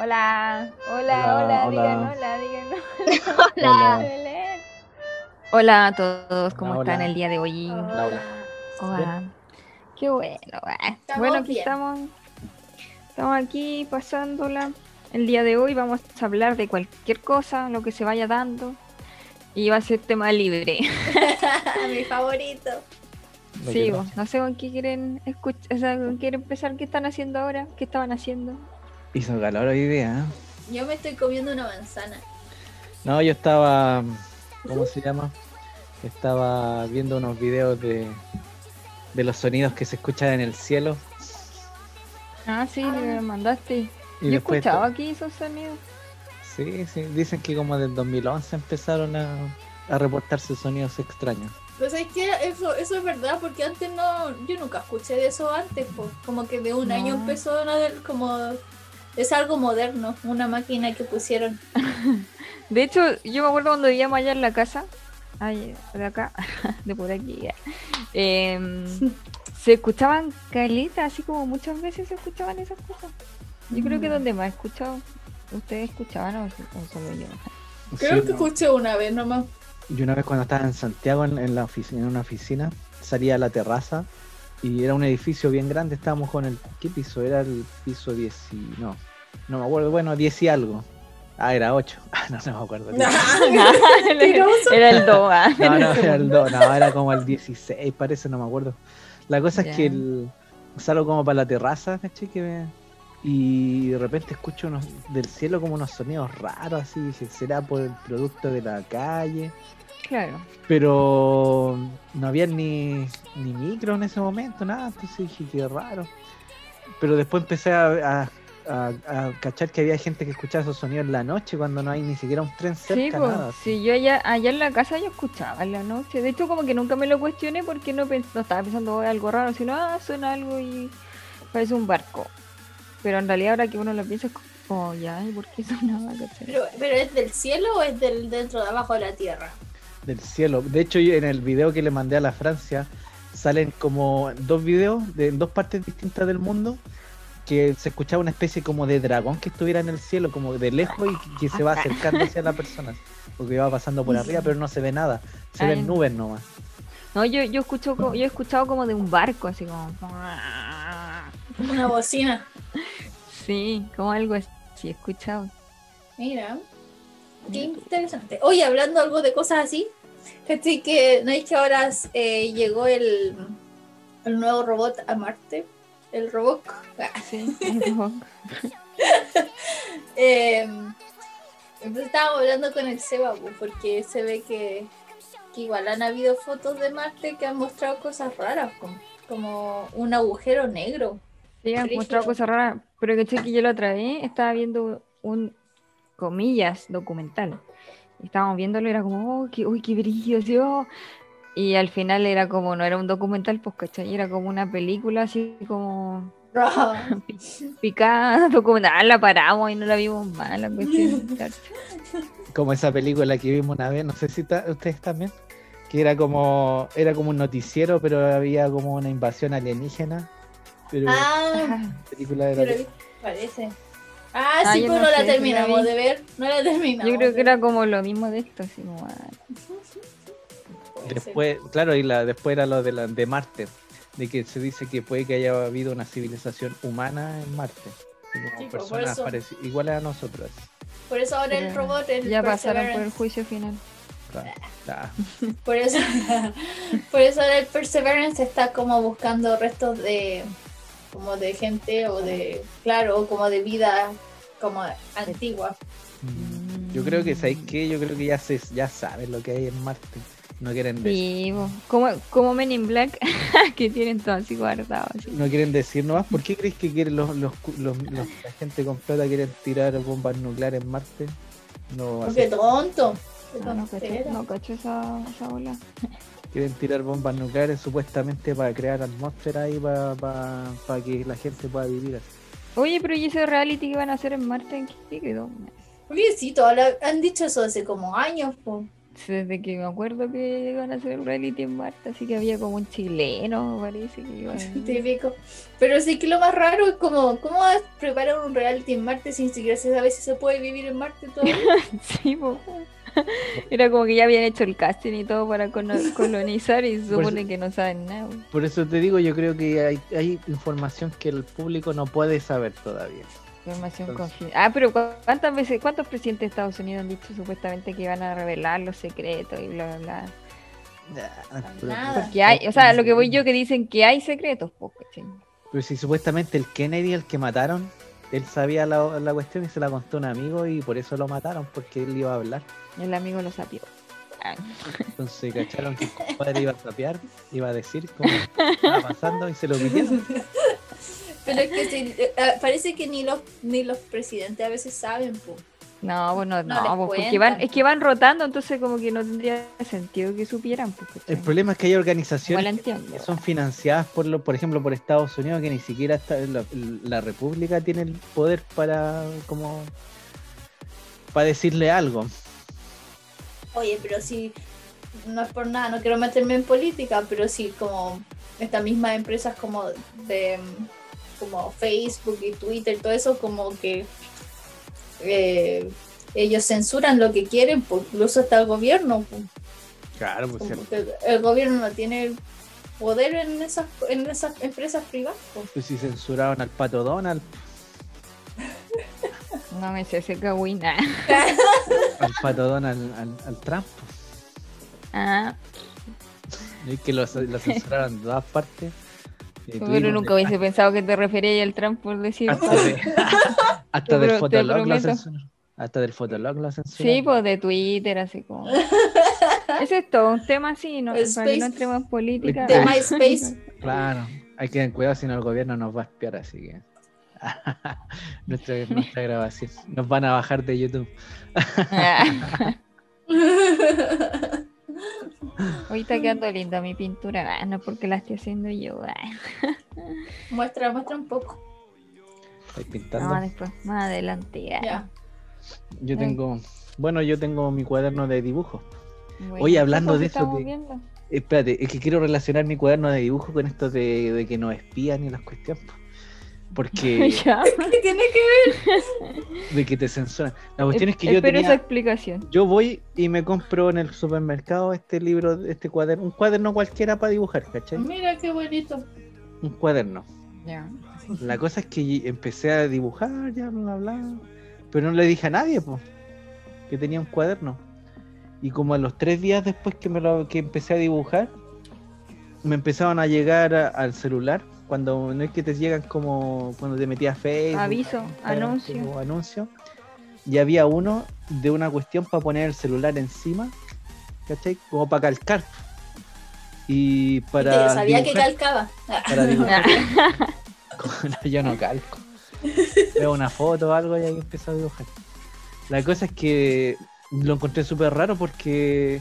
Hola, hola, Hola, hola, hola. digan hola, digan Hola. hola. Hola a todos, ¿cómo Hola, están hola. el día de hoy? Laura. Hola. Qué bueno. ah. Bueno, aquí bien. estamos. Estamos aquí pasándola. El día de hoy vamos a hablar de cualquier cosa, lo que se vaya dando. Y va a ser tema libre. Mi favorito. Sí, vos, no sé con qué quieren escuchar, o sea, con qué quieren empezar, qué están haciendo ahora, qué estaban haciendo. Hizo calor hoy día. ¿eh? Yo me estoy comiendo una manzana. No, yo estaba. ¿Cómo se llama? Estaba viendo unos videos de, de los sonidos que se escuchan en el cielo. Ah, sí, me mandaste. Y Yo escuchaba aquí esos sonidos. Sí, sí. Dicen que como del 2011 empezaron a, a reportarse sonidos extraños. Pues es que eso, eso es verdad, porque antes no, yo nunca escuché de eso antes, po. como que de un No. año empezó a como, es algo moderno, una máquina que pusieron. De hecho, yo me acuerdo cuando vivíamos allá en la casa, ay, de acá, de por aquí, ya, em, se escuchaban caletas, así como muchas veces se escuchaban esas cosas. Yo creo que Mm. donde más he escuchado, ustedes escuchaban o, o solo yo. Creo Sí, que no. escuché una vez nomás. Y una vez cuando estaba en Santiago en, en la oficina, en una oficina, salía a la terraza y era un edificio bien grande. Estábamos con el. ¿Qué piso? Era el piso 10 y. No, no me acuerdo. Bueno, 10 y algo. Ah, era 8. no, no me acuerdo. Mentiroso. Era el DOA. No, no, era el 2. No, era como el 16, parece, no me acuerdo. La cosa es que el, salgo como para la terraza, ¿cachai? Que me- y de repente escucho unos, del cielo como unos sonidos raros, así. Dije, ¿será por el producto de la calle? Claro. pero no había ni, ni micro en ese momento, nada, entonces dije qué raro. Pero después empecé a, a- a- a cachar que había gente que escuchaba esos sonidos en la noche cuando no hay ni siquiera un tren Sí, cerca, pues, nada. sí, yo allá, allá en la casa yo escuchaba en la noche. De hecho, como que nunca me lo cuestioné porque no, pens- no estaba pensando "Oh, algo raro, sino, ah, suena algo y parece un barco. Pero en realidad ahora que uno lo piensa es como, ya, ¿y por qué sonaba? Pero, pero ¿es del cielo o es del dentro de abajo de la tierra? Del cielo. De hecho, yo en el video que le mandé a la Francia salen como dos videos de en dos partes distintas del mundo que se escuchaba una especie como de dragón que estuviera en el cielo, como de lejos y que- se va acercando hacia la persona. Porque va pasando por arriba, pero no se ve nada. Se Ay, ven no. nubes nomás. No, yo, yo escucho yo he escuchado como de un barco, así como. Una bocina. Sí, como algo así, he escuchado. Mira, qué interesante. Oye, hablando algo de cosas así, que no es que ahora eh, llegó el, el nuevo robot a Marte, el robot. Ah, Sí, algo- Eh, entonces estábamos hablando con el Seba, porque se ve que, que igual han habido fotos de Marte que han mostrado cosas raras, como, como un agujero negro. Sí, han mostrado cosas raras, pero que que yo la otra vez estaba viendo un, comillas, documental. Estábamos viéndolo y era como, oh, qué, uy, qué brillo, sí, oh". Y al final era como, no era un documental, pues, ¿cachai? Era como una película así como picada, documental, la paramos y no la vimos mal, la cuestión. como esa película que vimos una vez, no sé si ta- ustedes también, que era como era como un noticiero, pero había como una invasión alienígena. Pero Ah, película de sí la parece. Ah, Ah, sí, pero no no, sé, la terminamos de ver. No la terminamos. Yo creo que era como lo mismo de esto, así como, ah. Después, claro, y la después era lo de la de Marte, de que se dice que puede que haya habido una civilización humana en Marte. como personas iguales a nosotros. Por eso ahora el robot, el ya pasaron por el juicio final. Por eso, por eso ahora el Perseverance está como buscando restos de como de gente o de claro, o como de vida como antigua. mm, Yo creo que sabéis qué? yo creo que ya se ya saben lo que hay en Marte. No quieren decir, como, como Men in Black, que tienen todo así guardado. así. no quieren decir nomás. ¿Por qué crees que quieren los, los, los- los- la gente con plata quieren tirar bombas nucleares en Marte? No, Porque así, tonto. Qué no, cacho, tontera. no cacho esa, esa bola. quieren tirar bombas nucleares supuestamente para crear atmósfera ahí para, para, para que la gente pueda vivir así. Oye, pero ¿y ese reality que van a hacer en Marte? ¿En qué quedó? Oye, sí, toda la- han dicho eso hace como años. po. Desde que me acuerdo que iban a hacer el reality en Marte, así que había como un chileno, parece que iba a venir. Típico. Pero sí que lo más raro es como, ¿cómo preparar un reality en Marte sin siquiera se sabe si se puede vivir en Marte todavía? Sí, po. Era como que ya habían hecho el casting y todo para colonizar y supone eso- que no saben nada. Por eso te digo, yo creo que hay, hay información que el público no puede saber todavía. Información confidencial. Ah, pero ¿cu- ¿cuántas veces, cuántos presidentes de Estados Unidos han dicho supuestamente que van a revelar los secretos y bla, bla, bla? Porque hay, o sea, lo que voy yo que dicen que hay secretos, pues, ¿cachai? pero si supuestamente el Kennedy, el que mataron, él sabía la, la cuestión y se la contó a un amigo y por eso lo mataron, porque él iba a hablar. El amigo lo sapió. Ah, Entonces cacharon que el compadre iba a tapear, iba a decir cómo estaba pasando y se lo pidieron. Pero es que sí, eh, ah, parece que ni los ni los presidentes a veces saben, po. No, bueno, No no, pues, porque van, es que van rotando, entonces como que no tendría sentido que supieran. Pues. El problema es que hay organizaciones entiendo. que son financiadas por, lo, por ejemplo, por Estados Unidos, que ni siquiera está, la, la República tiene el poder para como para decirle algo. Oye, pero sí, no es por nada, no quiero meterme en política, pero sí, como estas mismas empresas como de como Facebook y Twitter, todo eso, como que eh, ellos censuran lo que quieren, pues, incluso hasta el gobierno. pues, Claro, pues el gobierno no tiene poder en esas, en esas empresas privadas. pues. si censuraron al pato Donald, No me sé ese cagüina. al pato Donald, al, al Trump. Ah, Y que lo, lo censuraron de todas partes. Pero tuvimos nunca hubiese pensado que te referías al Trump por decir. hasta, de- hasta Te del Fotolog lo censuraron. Hasta del Fotolog lo censuraron. Sí, pues de Twitter, así como. Ese es todo un tema así, ¿no? El Para que no space- entremos en política. De Ah. MySpace. Claro, hay que tener cuidado si no el gobierno nos va a espiar, así que. nuestra, nuestra grabación. Nos van a bajar de YouTube. Está quedando linda mi pintura. Ah, no porque la estoy haciendo yo. Ah. muestra, muestra un poco. Estoy pintando. No, después, más adelante. ah. Ya. Yo tengo. Bueno, yo tengo mi cuaderno de dibujo. Bueno, Oye, hablando de eso viendo. Espérate, es que quiero relacionar mi cuaderno de dibujo con esto de, de que nos espían y las cuestiones. Po. Porque. Ya. ¿Qué tiene que ver? de que te censuran. La cuestión es que yo esa tenía. explicación. Yo voy y me compro en el supermercado este libro, este cuaderno, un cuaderno cualquiera para dibujar, ¿cachai? Mira qué bonito. Un cuaderno. Ya. La cosa es que empecé a dibujar, ya, bla, bla, bla. Pero no le dije a nadie, pues, que tenía un cuaderno. Y como a los tres días después que, me lo, que empecé a dibujar, me empezaban a llegar a- al celular. Cuando no es que te llegan como cuando te metías a Facebook. Aviso, anuncio. como anuncio. Y había uno de una cuestión para poner el celular encima, ¿cachai? Como para calcar. Y para. Yo sabía que calcaba. para dibujar. Ah, No, yo no calco. Veo una foto o algo y ahí empiezo a dibujar. La cosa es que lo encontré súper raro porque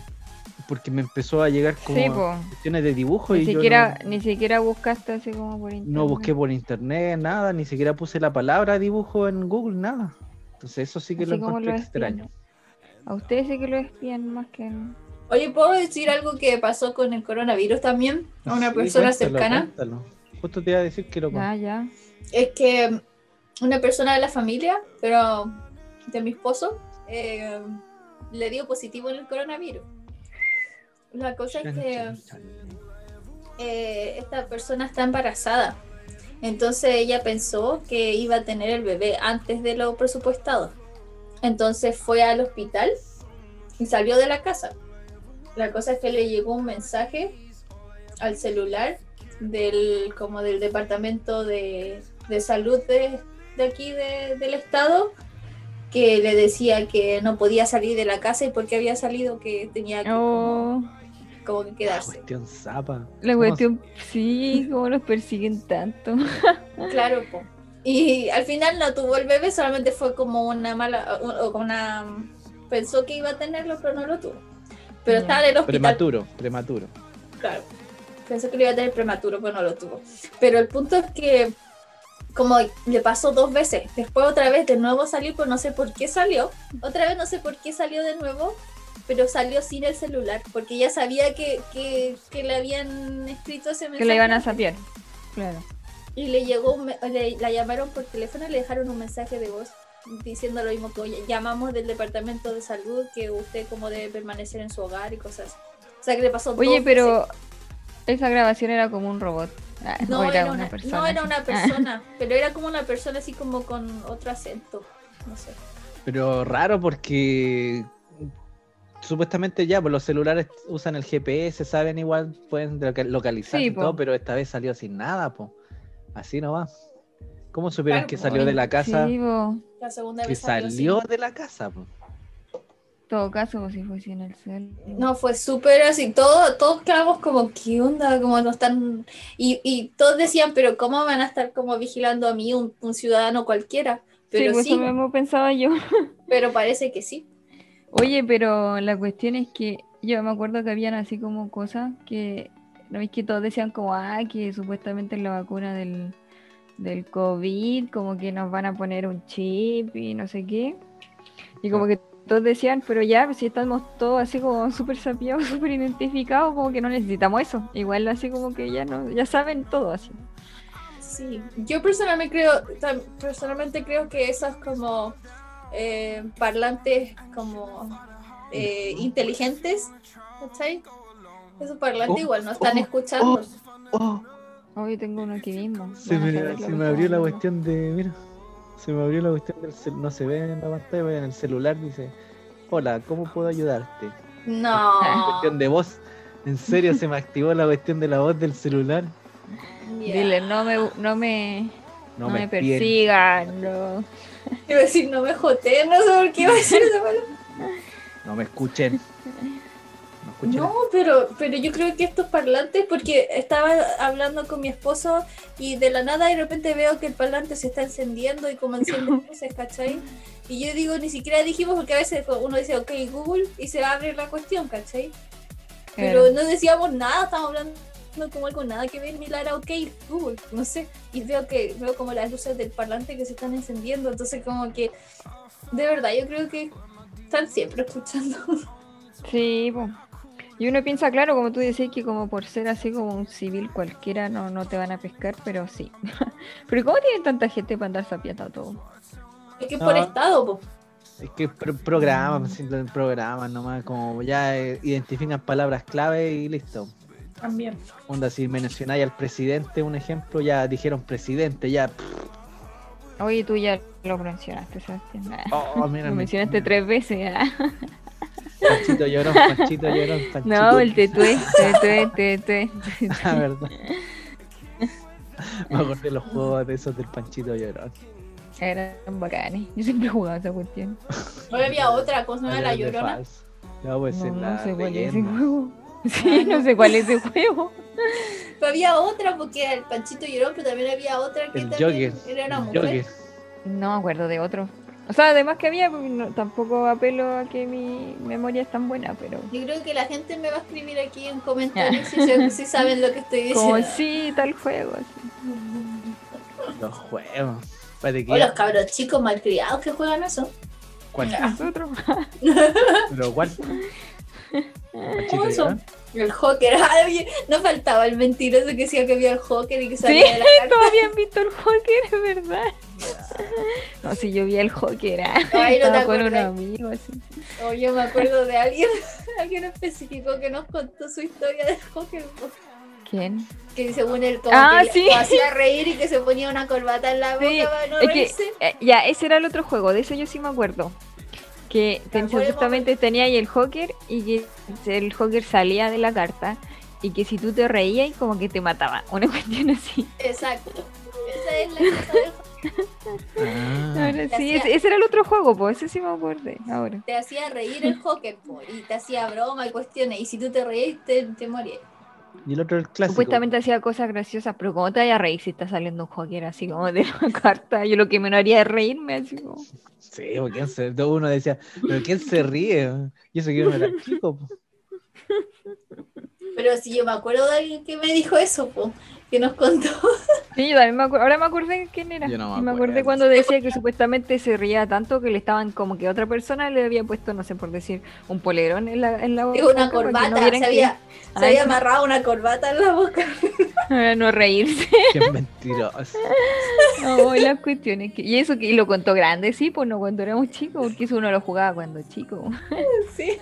porque me empezó a llegar como Sí, cuestiones de dibujo Ni y yo siquiera, no, ni siquiera buscaste así como por internet. no busqué por internet nada, ni siquiera puse la palabra dibujo en Google, nada. Entonces eso sí que Así lo encontré lo extraño. A ustedes sí que lo espían más que. Oye, ¿puedo decir algo que pasó con el coronavirus también? A una Sí, persona cuéntalo, cercana. cuéntalo. Justo te iba a decir que lo Ya, ya. Es que una persona de la familia, pero de mi esposo, eh, le dio positivo en el coronavirus. La cosa es que eh, esta persona está embarazada. Entonces ella pensó que iba a tener el bebé antes de lo presupuestado. Entonces fue al hospital y salió de la casa. La cosa es que le llegó un mensaje al celular del como del departamento de, de salud de, de aquí de- del estado que le decía que no podía salir de la casa y porque había salido que tenía que Oh, como que La quedarse. cuestión zapa. la ¿Cómo cuestión, sí, cómo los persiguen tanto. Claro, po. Y al final no tuvo el bebé, solamente fue como una mala, o como una pensó que iba a tenerlo, pero no lo tuvo. Pero estaba en el hospital. Prematuro, prematuro. Claro. Pensó que lo iba a tener prematuro, pero no lo tuvo. Pero el punto es que como le pasó dos veces, después otra vez de nuevo salió, pero no sé por qué salió. Otra vez no sé por qué salió de nuevo. Pero salió sin el celular, porque ya sabía que, que, que le habían escrito ese mensaje. Que le iban a sapiar. Claro. Y le llegó, un me- le- la llamaron por teléfono y le dejaron un mensaje de voz diciendo lo mismo que oye, llamamos del departamento de salud que usted como debe permanecer en su hogar y cosas. O sea que le pasó Oye, pero esa grabación era como un robot. Ah, no era, una, persona. no era así. una persona, pero era como una persona así como con otro acento. No sé. Pero raro porque supuestamente ya, pues los celulares usan el GPS, saben igual, pueden loca- localizar Sí, y po. todo, pero esta vez salió sin nada, pues. Así no va. ¿Cómo supieron Claro, que po. salió de la casa? Sí, po. La segunda que vez salió salió sin- de la casa, po. En todo caso, pues, si fuese en el cel. No, fue súper así, todo, todos quedamos como, ¿qué onda? Como no están... Y, y todos decían, pero ¿cómo van a estar como vigilando a mí, un, un ciudadano cualquiera? Pero sí, pues sí, eso mismo pensaba yo. pero parece que sí. Oye, pero la cuestión es que yo me acuerdo que habían así como cosas que, ¿no ves que todos decían como, ah, que supuestamente en la vacuna del, del COVID, como que nos van a poner un chip y no sé qué. Y como que todos decían, pero ya, pues, si estamos todos así como súper sapiados, súper identificados, como que no necesitamos eso. Igual así como que ya no, ya saben todo así. Sí, yo personalmente creo, personalmente creo que esos como eh, parlantes como eh, inteligentes, ¿cachai? Esos parlantes Oh, igual no están oh, escuchando. Oh, Hoy tengo uno aquí mismo. se me, se me abrió la cuestión de. Mira, se me abrió la cuestión del cel- No se ve en la pantalla, en el celular dice: Hola, ¿cómo puedo ayudarte? No. Cuestión de voz. En serio, se me activó la cuestión de la voz del celular. Ya. Dile, no me, no me, No, no me, espien. persigan, no. Iba a decir, no me joteen, no sé por qué iba a decir esa palabra. No me escuchen. No escuchen. No, pero, pero yo creo que estos parlantes, porque estaba hablando con mi esposo y de la nada de repente veo que el parlante se está encendiendo y como enciende luces, ¿cachai? Y yo digo, ni siquiera dijimos porque a veces uno dice, ok, Google, y se abre la cuestión, ¿cachai? Pero Claro. no decíamos nada, estábamos hablando como algo nada que ver, ni la era ok, Google, no sé. Y veo que veo como las luces del parlante que se están encendiendo, entonces como que, de verdad, yo creo que están siempre escuchando. Sí. Y uno piensa, claro, como tú decís, que como por ser así como un civil cualquiera no, no te van a pescar, pero sí. pero ¿cómo tienen tanta gente para andar sapiando todo? Es que es por No. estado, po. Es que pro- programas, programas nomás, como ya eh, identifican palabras clave y listo. También. Onda, si mencionáis al presidente, un ejemplo, ya dijeron presidente, ya. Oye, tú ya lo mencionaste, Sebastián. Ah, Oh, mira, lo me- mencionaste tres veces. ah. Panchito llorón, Panchito llorón, Panchito. No, el tetué, tetué, tetué. La verdad. Me acordé de los juegos de esos del Panchito llorón. Eran bacanes. Yo siempre jugaba esa cuestión. Hoy había otra cosa, ¿no? La Había de llorona. Ya, pues No, en no la sé cuál es ese juego. Sí, no sé cuál es ese juego. Pero había otra porque el Panchito lloró, pero también había otra que El también Joker. era una el mujer. Joker. No me acuerdo de otro. O sea, además que había, porque no- tampoco apelo a que mi memoria es tan buena, pero. Yo creo que la gente me va a escribir aquí en comentarios si, se- si saben lo que estoy diciendo. Como sí, tal juego. Así. Los juegos. Espérate que O los cabros chicos malcriados que juegan eso. ¿Cuál? Nosotros. ¿Pero cuál? Panchito Oso. llorón. El Joker, ay, no faltaba el mentiroso que decía que había el Joker y que Sí, salía de la carta. todos habían visto el Joker, es verdad. No, si yo vi el Joker, ah, Ay, no te con un amigo así. O yo me acuerdo de alguien, alguien específico que nos contó su historia del Joker. po. ¿Quién? Que según él como Ah, que sí. lo hacía reír y que se ponía una corbata en la boca Sí, para no Es reírse. eh, ya, ese era el otro juego, de eso yo sí me acuerdo. Que justamente tenía ahí el Joker y que el Joker salía de la carta y que si tú te reías como que te mataba. Una cuestión así. Exacto. Esa es la cosa del. Ah, Ahora sí, hacía- ese, ese era el otro juego, pues ese sí me acordé ahora. Te hacía reír el Joker po, y te hacía broma y cuestiones. Y si tú te reías, te, te morías. Y el otro el clásico. Supuestamente hacía cosas graciosas, pero ¿cómo te vaya a reír si está saliendo un Joker así como de la carta? Yo lo que me haría es reírme así como... Sí, porque ¿quién se... uno decía, pero ¿quién se ríe? Y eso que yo no era chico. Pero si yo me acuerdo de alguien que me dijo eso, po, que nos contó. Sí, yo también me acuerdo. Ahora me acordé quién era. Yo no me Y me acordé cuando decía que supuestamente se ría tanto que le estaban como que otra persona le había puesto, no sé por decir, un polerón en la, en la boca. Es una para no corbata, se había, se había amarrado una corbata en la boca. que- no reírse. Qué mentiroso. No, las cuestiones. Que... Y eso que y lo contó grande, sí, pues no cuando éramos chicos, porque eso uno lo jugaba cuando chico. Sí.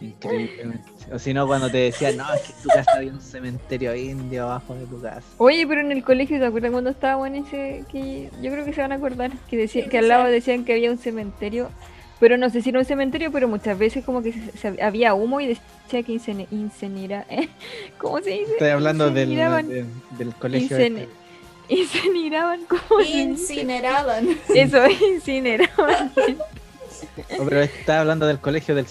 Increíblemente. O si no, cuando te decían, no, es que en tu casa había un cementerio indio abajo de tu casa. Oye, pero en el colegio, ¿te acuerdas cuando estábamos en ese? que Yo creo que se van a acordar, que, decía, que al lado decían que había un cementerio, pero no sé si era un cementerio, pero muchas veces como que se- se- había humo y decía que incinera, ¿eh? ¿cómo se dice? Estoy hablando del, del, del colegio. incen- este. incineraban, ¿cómo se dice? Incineraban. Eso, incineraban. Oh, pero está hablando del colegio del.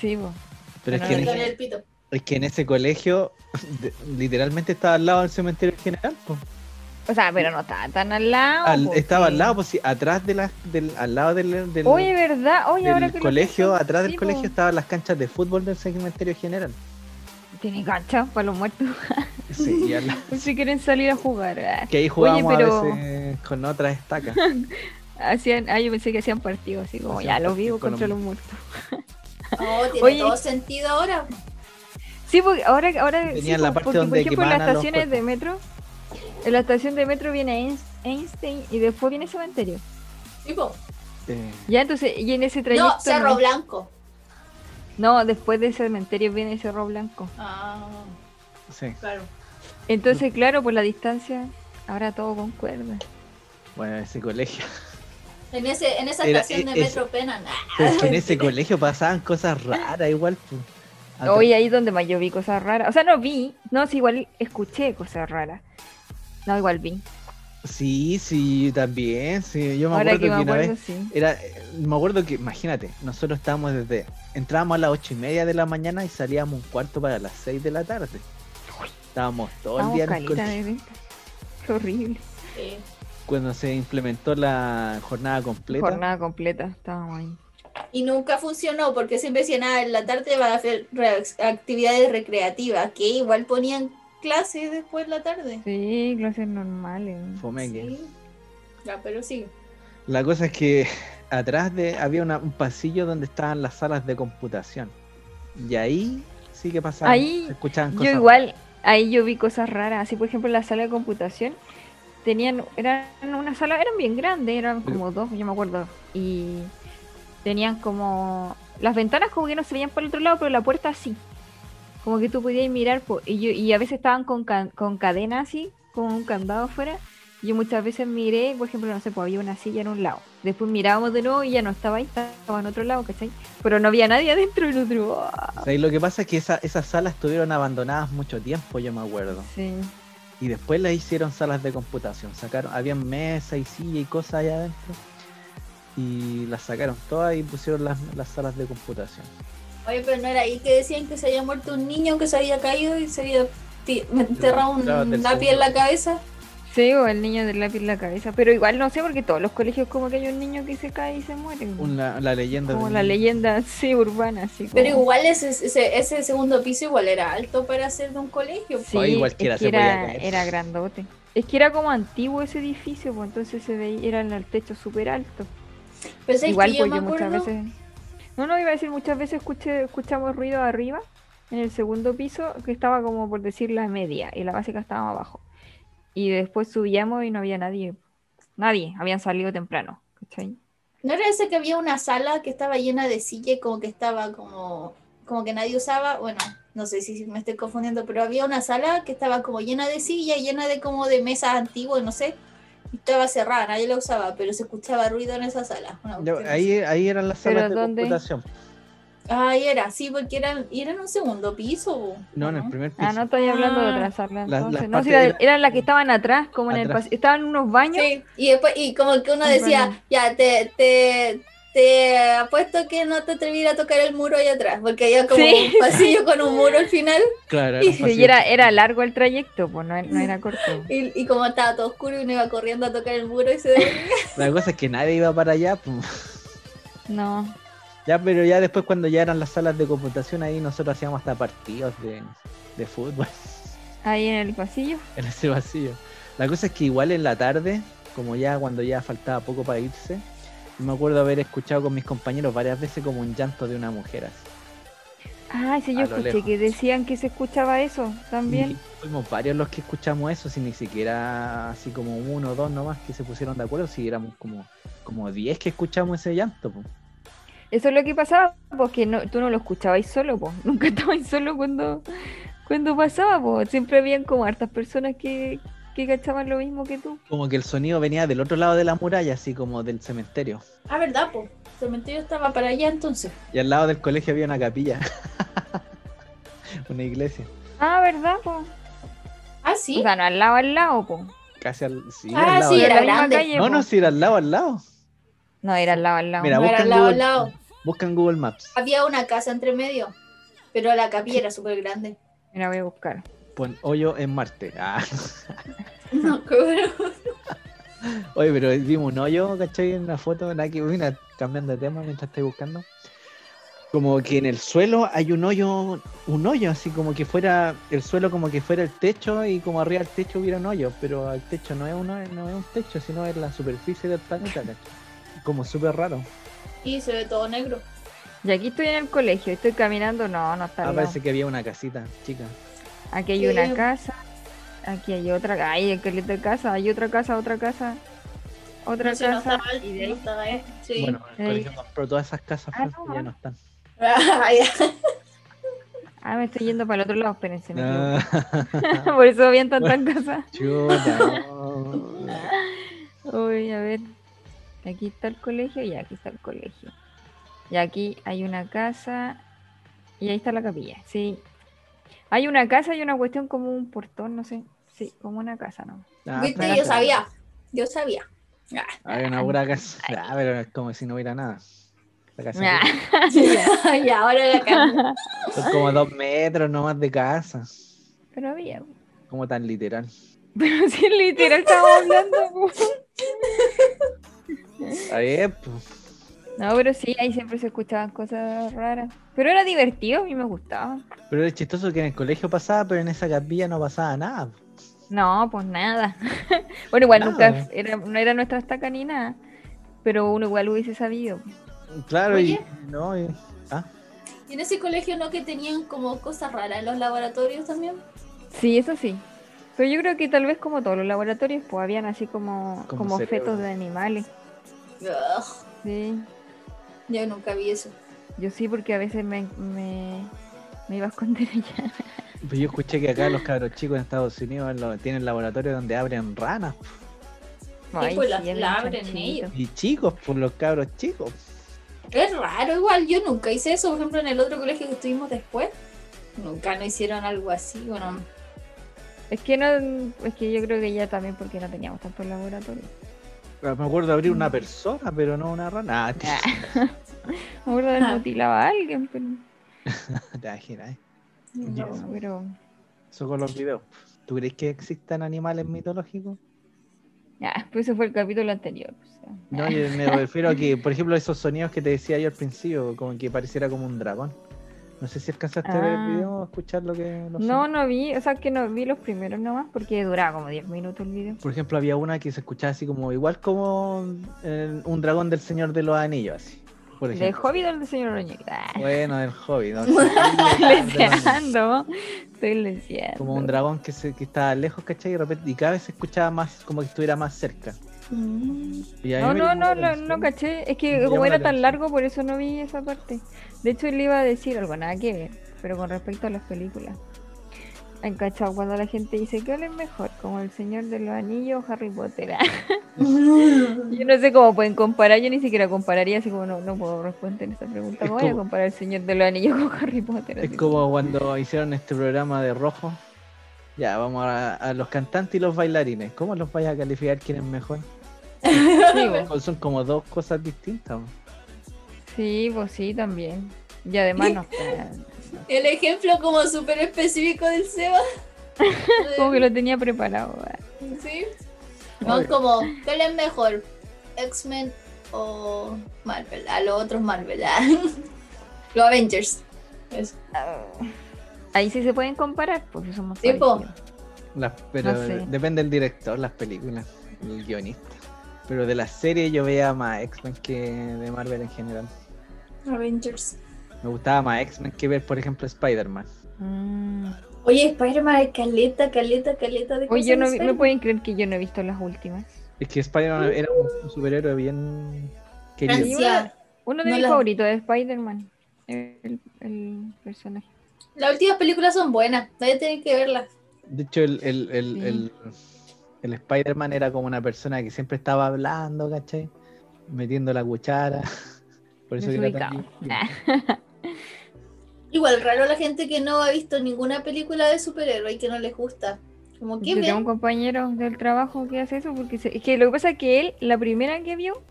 Sí, po. Pero es que, en el pito. es que en ese colegio de- literalmente estaba al lado del cementerio general. po. o sea, pero no estaba tan al lado. Al- estaba al lado, pues sí, atrás de la, del, al lado del, del, Oye, ¿verdad? Oye, del ahora que colegio, pienso, atrás del po. colegio estaban las canchas de fútbol del cementerio general. Tiene cancha para los muertos. Sí, y al si quieren salir a jugar. ah. que ahí jugábamos pero- a veces con otras estacas. Hacían, ah, yo pensé que hacían partidos, así como Hacían ya los vivos con contra los muertos. Oh, tiene Oye. todo sentido ahora. Sí, porque ahora, ahora sí, la parte porque, por donde ejemplo en las los estaciones de metro, en la estación de metro viene Einst- Einstein y después viene cementerio. Tipo, Eh, Ya entonces, y en ese trayecto. no, Cerro no, Blanco. no, después de cementerio viene Cerro Blanco. Ah, sí. claro. Entonces, claro, por la distancia, ahora todo concuerda. Bueno, ese colegio. En, ese, en esa Era- estación de e- Metro Pena, es que en ese colegio pasaban cosas raras igual. pues. Hoy ahí donde más yo vi cosas raras. O sea, no vi, no, sí, igual escuché cosas raras. No, igual vi. Sí, sí, también. Sí, yo me Ahora acuerdo que me una acuerdo, vez sí. era, me acuerdo que, imagínate, nosotros estábamos desde, entrábamos a las ocho y media de la mañana y salíamos un cuarto para las seis de la tarde. Estábamos todo el día en el colegio. de venta. Qué horrible. Sí. Cuando se implementó la jornada completa. Jornada completa, estábamos ahí. Y nunca funcionó porque siempre decían, ah, en la tarde van a hacer re- actividades recreativas, que igual ponían clases después en la tarde. Sí, clases normales. Fomeque. Sí. Ya, pero sí. La cosa es que atrás de había una- un pasillo donde estaban las salas de computación. Y ahí sí que pasaban, Ahí se escuchaban Yo igual, ahí yo vi cosas raras. Así, por ejemplo, en la sala de computación, tenían, eran una sala, eran bien grandes, eran como dos, yo me acuerdo. Y tenían como, las ventanas como que no se veían por el otro lado, pero la puerta sí. Como que tú podías mirar, po- y, yo, y a veces estaban con, ca- con cadena así, con un candado afuera. Yo muchas veces miré, por ejemplo, no sé, pues había una silla en un lado. Después mirábamos de nuevo y ya no estaba ahí, estaba en otro lado, ¿cachai? Pero no había nadie adentro del otro. O sea, y lo que pasa es que esa- esas salas estuvieron abandonadas mucho tiempo, yo me acuerdo. Sí. Y después las hicieron salas de computación. Sacaron, habían mesa y silla y cosas allá adentro. Y las sacaron todas y pusieron las, las salas de computación. Oye, pero no era ahí que decían que se había muerto un niño que se había caído y se había enterrado un Claro, lápiz en la cabeza. Sí, o el niño del lápiz en la cabeza. Pero igual no sé, porque todos los colegios como que hay un niño que se cae y se muere. Una- la leyenda como la niño. leyenda, sí, urbana. Así Pero como- igual ese, ese, ese segundo piso igual era alto para ser de un colegio. Sí, se podía era, caer. era grandote. Es que era como antiguo ese edificio, pues entonces se veía, era el techo súper alto. Pero ¿sabes Igual que yo pues me yo muchas acuerdo? veces... No, no, iba a decir, muchas veces escuché, escuchamos ruido arriba, en el segundo piso, que estaba como por decir la media, y la básica estaba abajo. Y después subíamos y no había nadie. Nadie, habían salido temprano. ¿cachai? ¿No era ese que había una sala que estaba llena de silla y como que estaba como, como que nadie usaba? Bueno, no sé si me estoy confundiendo, pero había una sala que estaba como llena de silla, llena de como de mesas antiguas, no sé. Y estaba cerrada, nadie la usaba, pero se escuchaba ruido en esa sala. ahí, ahí eran las ¿Pero salas de dónde? computación. Así. Ahí era, sí, porque eran, y era en un segundo piso. No, en el primer piso. Ah, no estoy hablando de Ah. otra sala. Entonces. no, si era- la- eran las que estaban atrás, como en el Atrás. pas- Estaban en unos baños. Sí, y después, y como que uno Un decía, baño. ya, te, te, te apuesto que no te atreviera a tocar el muro ahí atrás, porque había como Sí. un pasillo con un muro al final, Claro, Y- era un Sí, pasillo. y era, era largo el trayecto, pues no, no era corto. y, y como estaba todo oscuro y uno iba corriendo a tocar el muro y se. La cosa es que nadie iba para allá. pues. No. Ya, pero ya después cuando ya eran las salas de computación ahí nosotros hacíamos hasta partidos de, de fútbol Ahí en el pasillo. en ese vacío. La cosa es que igual en la tarde, como ya cuando ya faltaba poco para irse, me acuerdo haber escuchado con mis compañeros varias veces como un llanto de una mujer así. Ah, sí, yo escuché lejos. que decían que se escuchaba eso también. Y fuimos varios los que escuchamos eso, sin ni siquiera así como uno o dos nomás que se pusieron de acuerdo, si éramos como, como diez que escuchamos ese llanto. po. Eso es lo que pasaba, porque no, tú no lo escuchabas solo, pues. Nunca estabas solo cuando, cuando pasaba, pues. Siempre habían como hartas personas que, que cachaban lo mismo que tú. Como que el sonido venía del otro lado de la muralla, así como del cementerio. Ah, ¿verdad, po? El cementerio estaba para allá entonces. Y al lado del colegio había una capilla. una iglesia. Ah, ¿verdad, pues? Ah, sí. O sea, no al lado, al lado, pues. Casi al, sí, Ah, al lado sí, era grande. calle, No, po. no, si era al lado, al lado. No, era al lado, al lado. Mira, No era busca al en lado, al Google, lado. busca en Google Maps. Había una casa entre medio, pero la capilla era súper grande. Mira, voy a buscar. Pon hoyo en Marte. Ah. No, cabrón. Oye, pero vimos un hoyo, ¿cachai? En una foto, nada que mira, cambiando de tema mientras estoy buscando. Como que en el suelo hay un hoyo, un hoyo, así como que fuera, el suelo como que fuera el techo y como arriba del techo hubiera un hoyo, pero el techo no es, un hoyo- no es un techo, sino es la superficie del planeta, ¿cachai? Como súper raro. Y se ve todo negro. Y aquí estoy en el colegio, estoy caminando, no, no está Ah, parece que había una casita, chica. Aquí hay Sí. una casa, aquí hay otra, hay el que de casa, hay otra casa, otra casa, otra No no casa, estaba, y de no ahí estaba ahí. Sí. Bueno, el Ahí. colegio compró todas esas casas, Ah, pues, no, ya no están. Ah, ya. Ah, me estoy yendo para el otro lado, espérense. me Ah. Por eso habían tantas casas. chuta, no. Uy, a ver. Aquí está el colegio y aquí está el colegio. Y aquí hay una casa y ahí está la capilla. Sí. Hay una casa y una cuestión como un portón, no sé. Sí, como una casa, ¿no? Ah, Viste, yo sabía. Yo sabía. Ah, Había una pura casa. Ah, pero es como si no hubiera nada. La casa Ah, ya, ya, ahora la cambio. Son como dos metros nomás de casa. Pero había. Como tan literal. Pero si literal estamos hablando. Está bien, pues. No, pero sí, ahí siempre se escuchaban cosas raras. Pero era divertido, a mí me gustaba. Pero es chistoso que en el colegio pasaba, pero en esa capilla no pasaba nada. No, pues nada. bueno, igual Nada. nunca era, no era nuestra estaca ni nada. Pero uno igual hubiese sabido. Claro, Oye. y no, y- ah, Y en ese colegio no que tenían como cosas raras en los laboratorios también. Sí, eso sí. Pero yo creo que tal vez como todos los laboratorios, pues habían así como, Como como, fetos de animales. Ugh, Sí. yo nunca vi eso. Yo sí, porque a veces me, me, me iba a esconder allá. pues yo escuché que acá los cabros chicos en Estados Unidos lo- tienen laboratorios donde abren ranas. Ay, pues la- sí, la abren ellos. Y chicos, por los cabros chicos. Es raro igual, yo nunca hice eso, por ejemplo, en el otro colegio que estuvimos después. Nunca no hicieron algo así, bueno. Es que no, es que yo creo que ya también porque no teníamos tanto laboratorio. Me acuerdo de abrir una persona, pero no una rana. Ah, Ah. Me acuerdo de Ah. mutilado a alguien, pero, te imaginas, ¿eh? no. no, pero Eso con los videos. ¿Tú crees que existan animales mitológicos? ya, pues ese fue el capítulo anterior. o sea. No, yo me refiero a que, por ejemplo, esos sonidos que te decía yo al principio, como que pareciera como un dragón. No sé si alcanzaste a ver Ah. el video o escuchar lo que... No, no vi, o sea que no vi los primeros nomás porque duraba como 10 minutos el video. Por ejemplo, había una que se escuchaba así como, igual como eh, un dragón del Señor de los Anillos, así. Por ¿De ejemplo. Hobbit o del señor Roñeque? Ah, Bueno, del Hobbit. ¿no? Estoy estoy leseando. como un dragón que, se, que estaba lejos, ¿cachai? Y, de repente, y cada vez se escuchaba más, como que estuviera más cerca. A No, no, no, no, no caché. Es que como era tan largo, por eso no vi esa parte. De hecho, le iba a decir algo, nada que ver, pero con respecto a las películas. ¿Han cachado cuando la gente dice que es mejor? Como El Señor de los Anillos o Harry Potter. Yo no sé cómo pueden comparar, yo ni siquiera compararía, así como no, no puedo responder esa pregunta. Es ¿Cómo voy a como- comparar El Señor de los Anillos con Harry Potter? Es como cuando hicieron este programa de rojo. Ya, vamos a, a los cantantes y los bailarines. ¿Cómo los vais a calificar quién es mejor? Sí. Son- como dos cosas distintas. Sí, pues sí, también. Y además no está- El ejemplo como súper específico del Seba. Como que lo tenía preparado. ah. ¿Sí? No, como, ¿cuál es mejor? ¿X-Men o Marvel, a los otros Marvel, ah. los Avengers. Eso. Ahí sí se pueden comparar, porque somos Sí, po. parecidos. Las- pero No sé. depende del director, las películas, el guionista. Pero de la serie yo veía más X-Men que de Marvel en general. Avengers. Me gustaba más X-Men que ver, por ejemplo, Spider-Man. Mm. Oye, Spider-Man caleta, caleta, caleta de Oye, yo no, vi- Spider-Man. pueden creer que yo no he visto las últimas. Es que Spider-Man era un superhéroe bien querido. Uno de No mis la- favoritos es Spider-Man. El, el personaje. Las últimas películas son buenas, nadie tiene que verlas. De hecho, el, el, el, Sí. El, Spider-Man era como una persona que siempre estaba hablando, ¿cachai? Metiendo la cuchara. Por eso que era tan divertido. Igual, raro la gente que no ha visto ninguna película de superhéroe y que no les gusta. Como que Yo tengo un compañero del trabajo que hace eso porque se- es que lo que pasa es que él, la primera que vio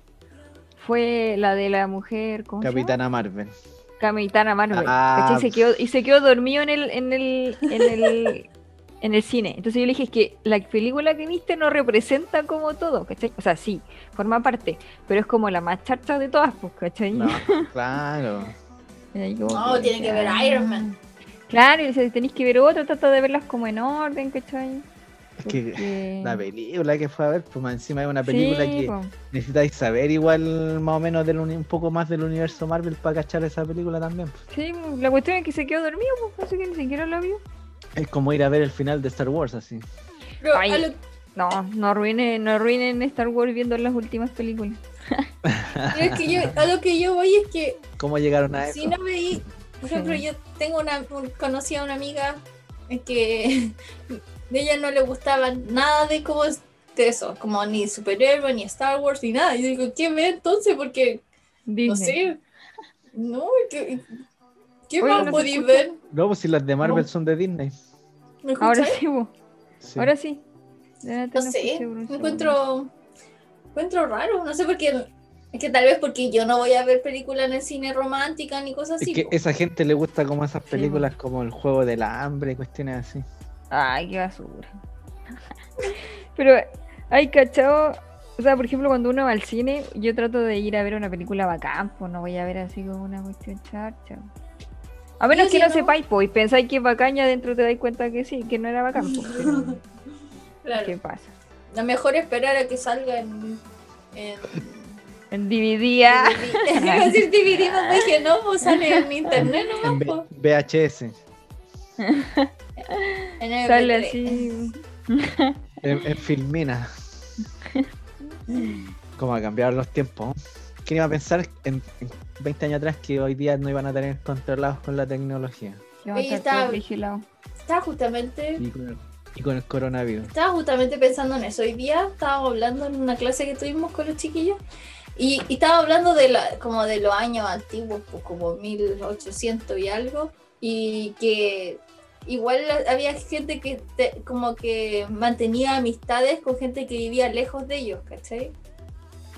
fue la de la mujer, ¿cómo? Capitana Marvel. Capitana Marvel. Ah. ¿cachai? Se quedó, y se quedó dormido en el, en el, en el, en el cine. Entonces yo le dije, es que la película que viste no representa como todo, ¿cachai? O sea, sí, forma parte, pero es como la más charcha de todas, pues, ¿cachai? No, claro. No, tienen que ver. Iron Man. Claro, y dice, tenéis que ver otra, trata de verlas como en orden, ¿cachai? Es que Porque- la película que fue a ver, pues más encima es una película Sí, que po. necesitáis saber igual más o menos del un poco más del universo Marvel para cachar esa película también. pues. Sí, la cuestión es que se quedó dormido, pues, así que ni siquiera la vio. Es como ir a ver el final de Star Wars así. Pero Ay. a lo- No, no arruinen, no arruinen Star Wars viendo las últimas películas. pero es que yo, a lo que yo voy es que ¿Cómo llegaron a eso? si no veí, por ejemplo, Sí. yo tengo una, un- conocí a una amiga que de ella no le gustaba nada de cómo es de eso, como ni superhéroe, ni Star Wars, ni nada. Yo digo, ¿qué ve entonces? Porque, no Disney. sé, no, ¿qué, qué Oye, más ¿no podéis ver? No, pues si las de Marvel No. son de Disney. ¿Me Ahora sí. Sí. ahora sí. No lo sé, me encuentro, encuentro raro, no sé por qué. Es que tal vez porque yo no voy a ver películas en el cine romántica ni cosas Es así. que po. esa gente le gusta como esas Sí, películas como el juego del hambre y cuestiones así. Ay, qué basura. Pero, ay, cachado. O sea, por ejemplo, cuando uno va al cine, yo trato de ir a ver una película bacán, pues no voy a ver así como una cuestión charcha. A menos Yo que sí, no ¿no? sepáis, pues, y pensáis que es bacán, y adentro te dais cuenta que sí, que no era bacán, pues, Claro. ¿qué pasa? Lo mejor es esperar a que salga en. en En DVD, ah, a decir DVD, pero dije, no, pues sale en internet nomás. Po. VHS. En MP3. sale así. En, en Filmina. Como ha cambiado los tiempos. ¿Quién iba a pensar en, en 20 años atrás que hoy día no iban a tener controlados con la tecnología? va a estar está- todo vigilado. Estaba justamente. Y con el, y con el coronavirus. Estaba justamente pensando en eso. Hoy día estábamos hablando en una clase que tuvimos con los chiquillos y, y estaba hablando de la, como de los años antiguos, pues como 1800 y algo, y que igual había gente que te- como que mantenía amistades con gente que vivía lejos de ellos, ¿cachai?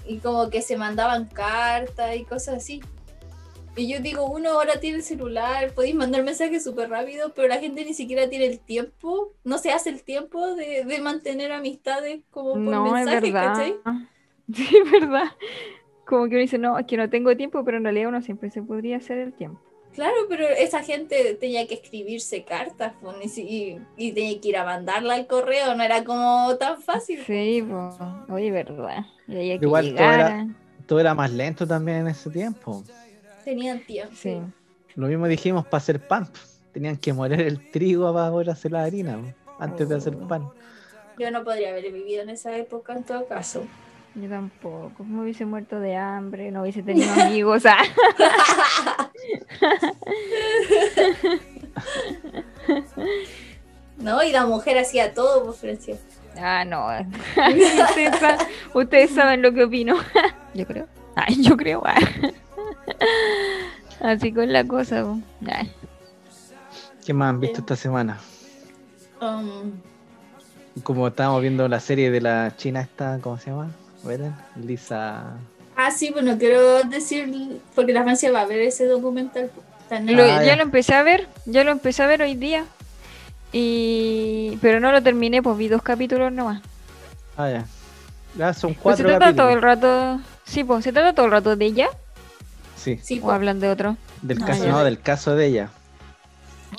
Y como que se mandaban cartas y cosas así. Y yo digo, uno ahora tiene el celular, podéis mandar mensajes súper rápido, pero la gente ni siquiera tiene el tiempo, no se hace el tiempo de, de mantener amistades como por No, es mensajes, verdad. ¿cachai? Sí, es verdad. Como que uno dice, no, es que no tengo tiempo, pero en realidad uno siempre se podría hacer el tiempo. Claro, pero esa gente tenía que escribirse cartas pues, y, y tenía que ir a mandarla al correo, no era como tan fácil. Sí, pues, oye, verdad. Y que Igual todo era- Todo era más lento también en ese tiempo. Tenían tiempo. Sí. Lo mismo dijimos para hacer pan. Tenían que moler el trigo para poder hacer la harina antes de hacer Oh. pan. Yo no podría haber vivido en esa época en todo caso. Yo tampoco. Me hubiese muerto de hambre, no hubiese tenido amigos. ah. no, y la mujer hacía todo, pues Francia. Ah, no. ustedes saben lo que opino. yo creo. Ay, yo creo. ah. Así con la cosa. Ay. ¿Qué más han visto esta semana? Um, Como estábamos viendo la serie de la china esta, ¿cómo se llama? ¿Verdad? Lisa. ah, sí, bueno, quiero decir, porque la Francia va a ver ese documental. Lo- Ah, ya ya. lo empecé a ver, ya lo empecé a ver hoy día. Y pero no lo terminé, pues vi dos capítulos nomás. Ah, ya. Ya son Pues cuatro se trata todo el rato, Sí, pues se trata todo el rato de ella Sí, Sí, o po, hablan de otro. del No, caso, ya. no, del caso de ella.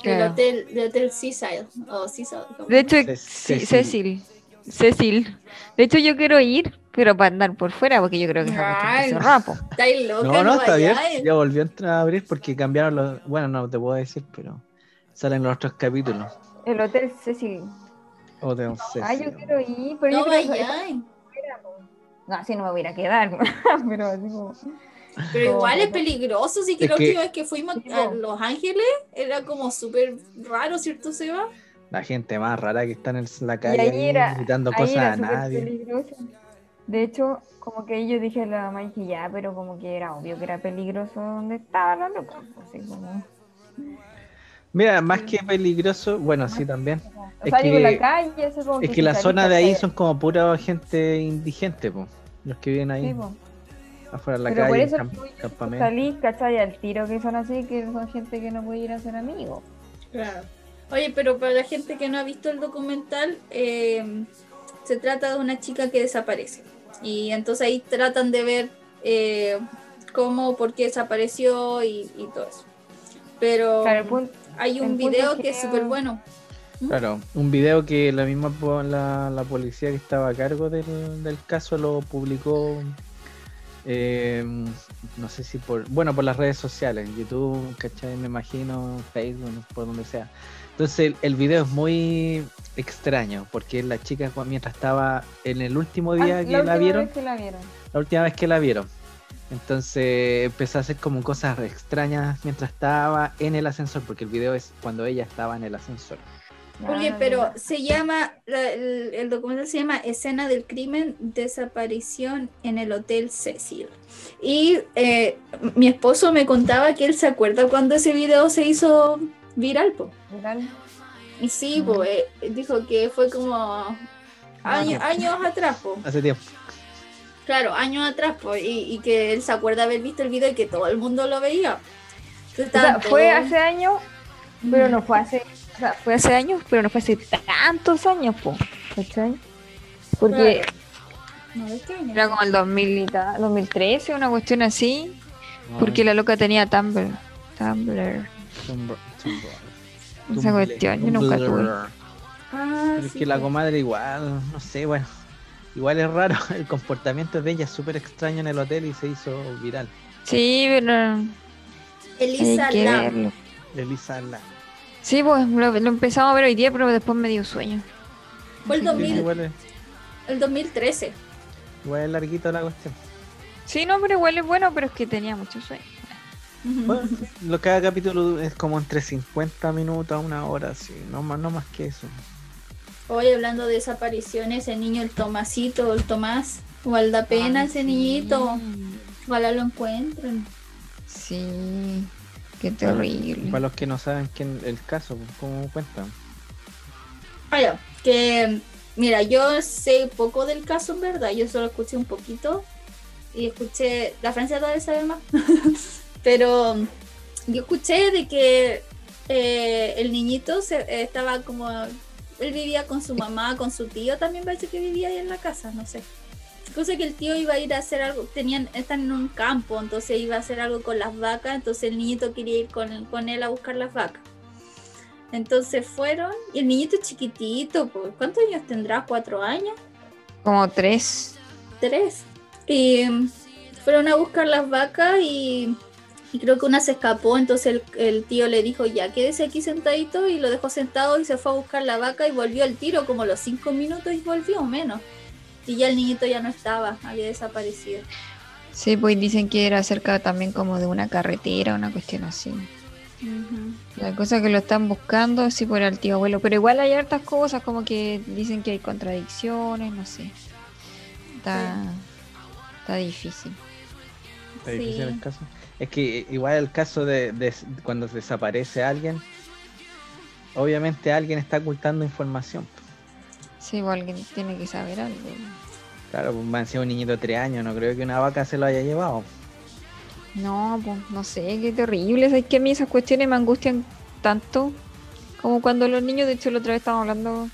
del hotel, del hotel Seaside. O Seaside. De hecho, Cecil. Cecil. Cecil. De hecho, yo quiero ir, pero para andar por fuera, porque yo creo que cuestión Ay, está loca, No, no, está bien. Ya volvió a entrar a abrir porque cambiaron los. Bueno, no te puedo decir, pero salen los otros capítulos. El hotel Cecil. O de un Ah, yo Cecil. quiero ir, pero No yo creo que. No, así no me voy a quedar. pero así como. Pero igual es peligroso, sí que Es la que- última vez que fuimos a. Los Ángeles era como súper raro, ¿cierto, Seba? La gente más rara que está en la calle era, gritando ahí cosas era a nadie. peligroso. De hecho, como que yo dije a la mamá, dije ya, pero como que era obvio que era peligroso donde estaba la loca. pues, Así como. Mira, más que peligroso, bueno, sí también. O Es sea, digo, que- la calle, Es que zona de ahí son como pura gente indigente, po. Los que viven ahí Sí, po. Afuera de la Pero por calle, eso camp- tú campamento. salís, ¿cachai? Al tiro que son así, que son gente que no puede ir a ser amigos. Claro. Oye, pero para la gente que no ha visto el documental, eh, se trata de una chica que desaparece. Y entonces ahí tratan de ver eh, cómo, por qué desapareció y, y todo eso. Pero Claro, el punto, hay un video que que- es súper bueno. Claro, un video que la misma la, la policía que estaba a cargo del, del caso lo publicó, eh, no sé si por, bueno, por las redes sociales, YouTube, ¿cachai? Me imagino, Facebook, por donde sea. Entonces el, el video es muy extraño, porque la chica mientras estaba en el último día Ah, que la, vieron, vez que la vieron. la última vez que la vieron. Entonces empezó a hacer como cosas extrañas mientras estaba en el ascensor, porque el video es cuando ella estaba en el ascensor. Oye, pero se llama, la- el, el documental se llama Escena del crimen, desaparición en el Hotel Cecil. Y eh, mi esposo me contaba que él se acuerda cuando ese video se hizo viral, po. Viral. Y sí, po, eh, dijo que fue como años, años atrás, po. Hace tiempo. Claro, años atrás, po, y, y que él se acuerda haber visto el video y que todo el mundo lo veía. Entonces, O sea, fue hace años, pero no fue hace. O sea, fue hace años, pero no fue hace tantos años, po. ¿Cachai? Porque era como el 2000 y tal, 2013, una cuestión así. Porque la loca tenía Tumblr. Tumblr. Tumblr- Tumblr. Esa Tumblr. cuestión, yo nunca Tumblr. tuve. Ah, Pero es sí, que la comadre igual, no sé, bueno. Igual es raro, el comportamiento de ella es súper extraño en el hotel y se hizo viral. Sí, pero hay Elisa que Lam. verlo. Elisa la. Sí, pues lo, lo empezamos a ver hoy día, pero después me dio sueño. Fue el, Sí, 2000, igual, es, el 2013. igual es larguito la cuestión. Sí, no, pero igual es bueno, pero es que tenía mucho sueño. Bueno, lo, cada capítulo es como entre 50 minutos a una hora, sí, no más, no más que eso. Hoy hablando de desapariciones, el niño, el Tomasito, el Tomás, igual da pena Ay, ese sí. niñito. Ojalá lo encuentren. Sí, qué terrible. para los que no saben quién el caso, ¿cómo cuentan? Vaya, que mira, yo sé poco del caso en verdad, yo solo escuché un poquito y escuché, la Francia todavía sabe más, pero yo escuché de que eh, el niñito se, eh, estaba como, él vivía con su mamá, con su tío, también parece que vivía ahí en la casa, no sé. Cosa que el tío iba a ir a hacer algo, tenían, están en un campo, entonces iba a hacer algo con las vacas, entonces el niñito quería ir con, con él a buscar las vacas. Entonces fueron, y el niñito es chiquitito, pues, ¿cuántos años tendrá? ¿Cuatro años? Como tres. Tres. Y fueron a buscar las vacas y, y creo que una se escapó, entonces el, el tío le dijo, ya, quédese aquí sentadito y lo dejó sentado y se fue a buscar la vaca y volvió al tiro como los cinco minutos y volvió menos. Y ya el niñito ya no estaba, había desaparecido. Sí, pues dicen que era cerca también como de una carretera, una cuestión así. La cosa es que lo están buscando, sí, por el tío abuelo. Pero igual hay hartas cosas, como que dicen que hay contradicciones, no sé. Está, está difícil. Está difícil Sí. el caso. Es que igual el caso de, de cuando desaparece alguien, obviamente alguien está ocultando información. Sí, igual alguien tiene que saber algo. Claro, pues va a ser un niñito de tres años, no creo que una vaca se lo haya llevado. No, pues no sé, qué terrible. Es que a mí esas cuestiones me angustian tanto como cuando los niños, de hecho, la otra vez estábamos hablando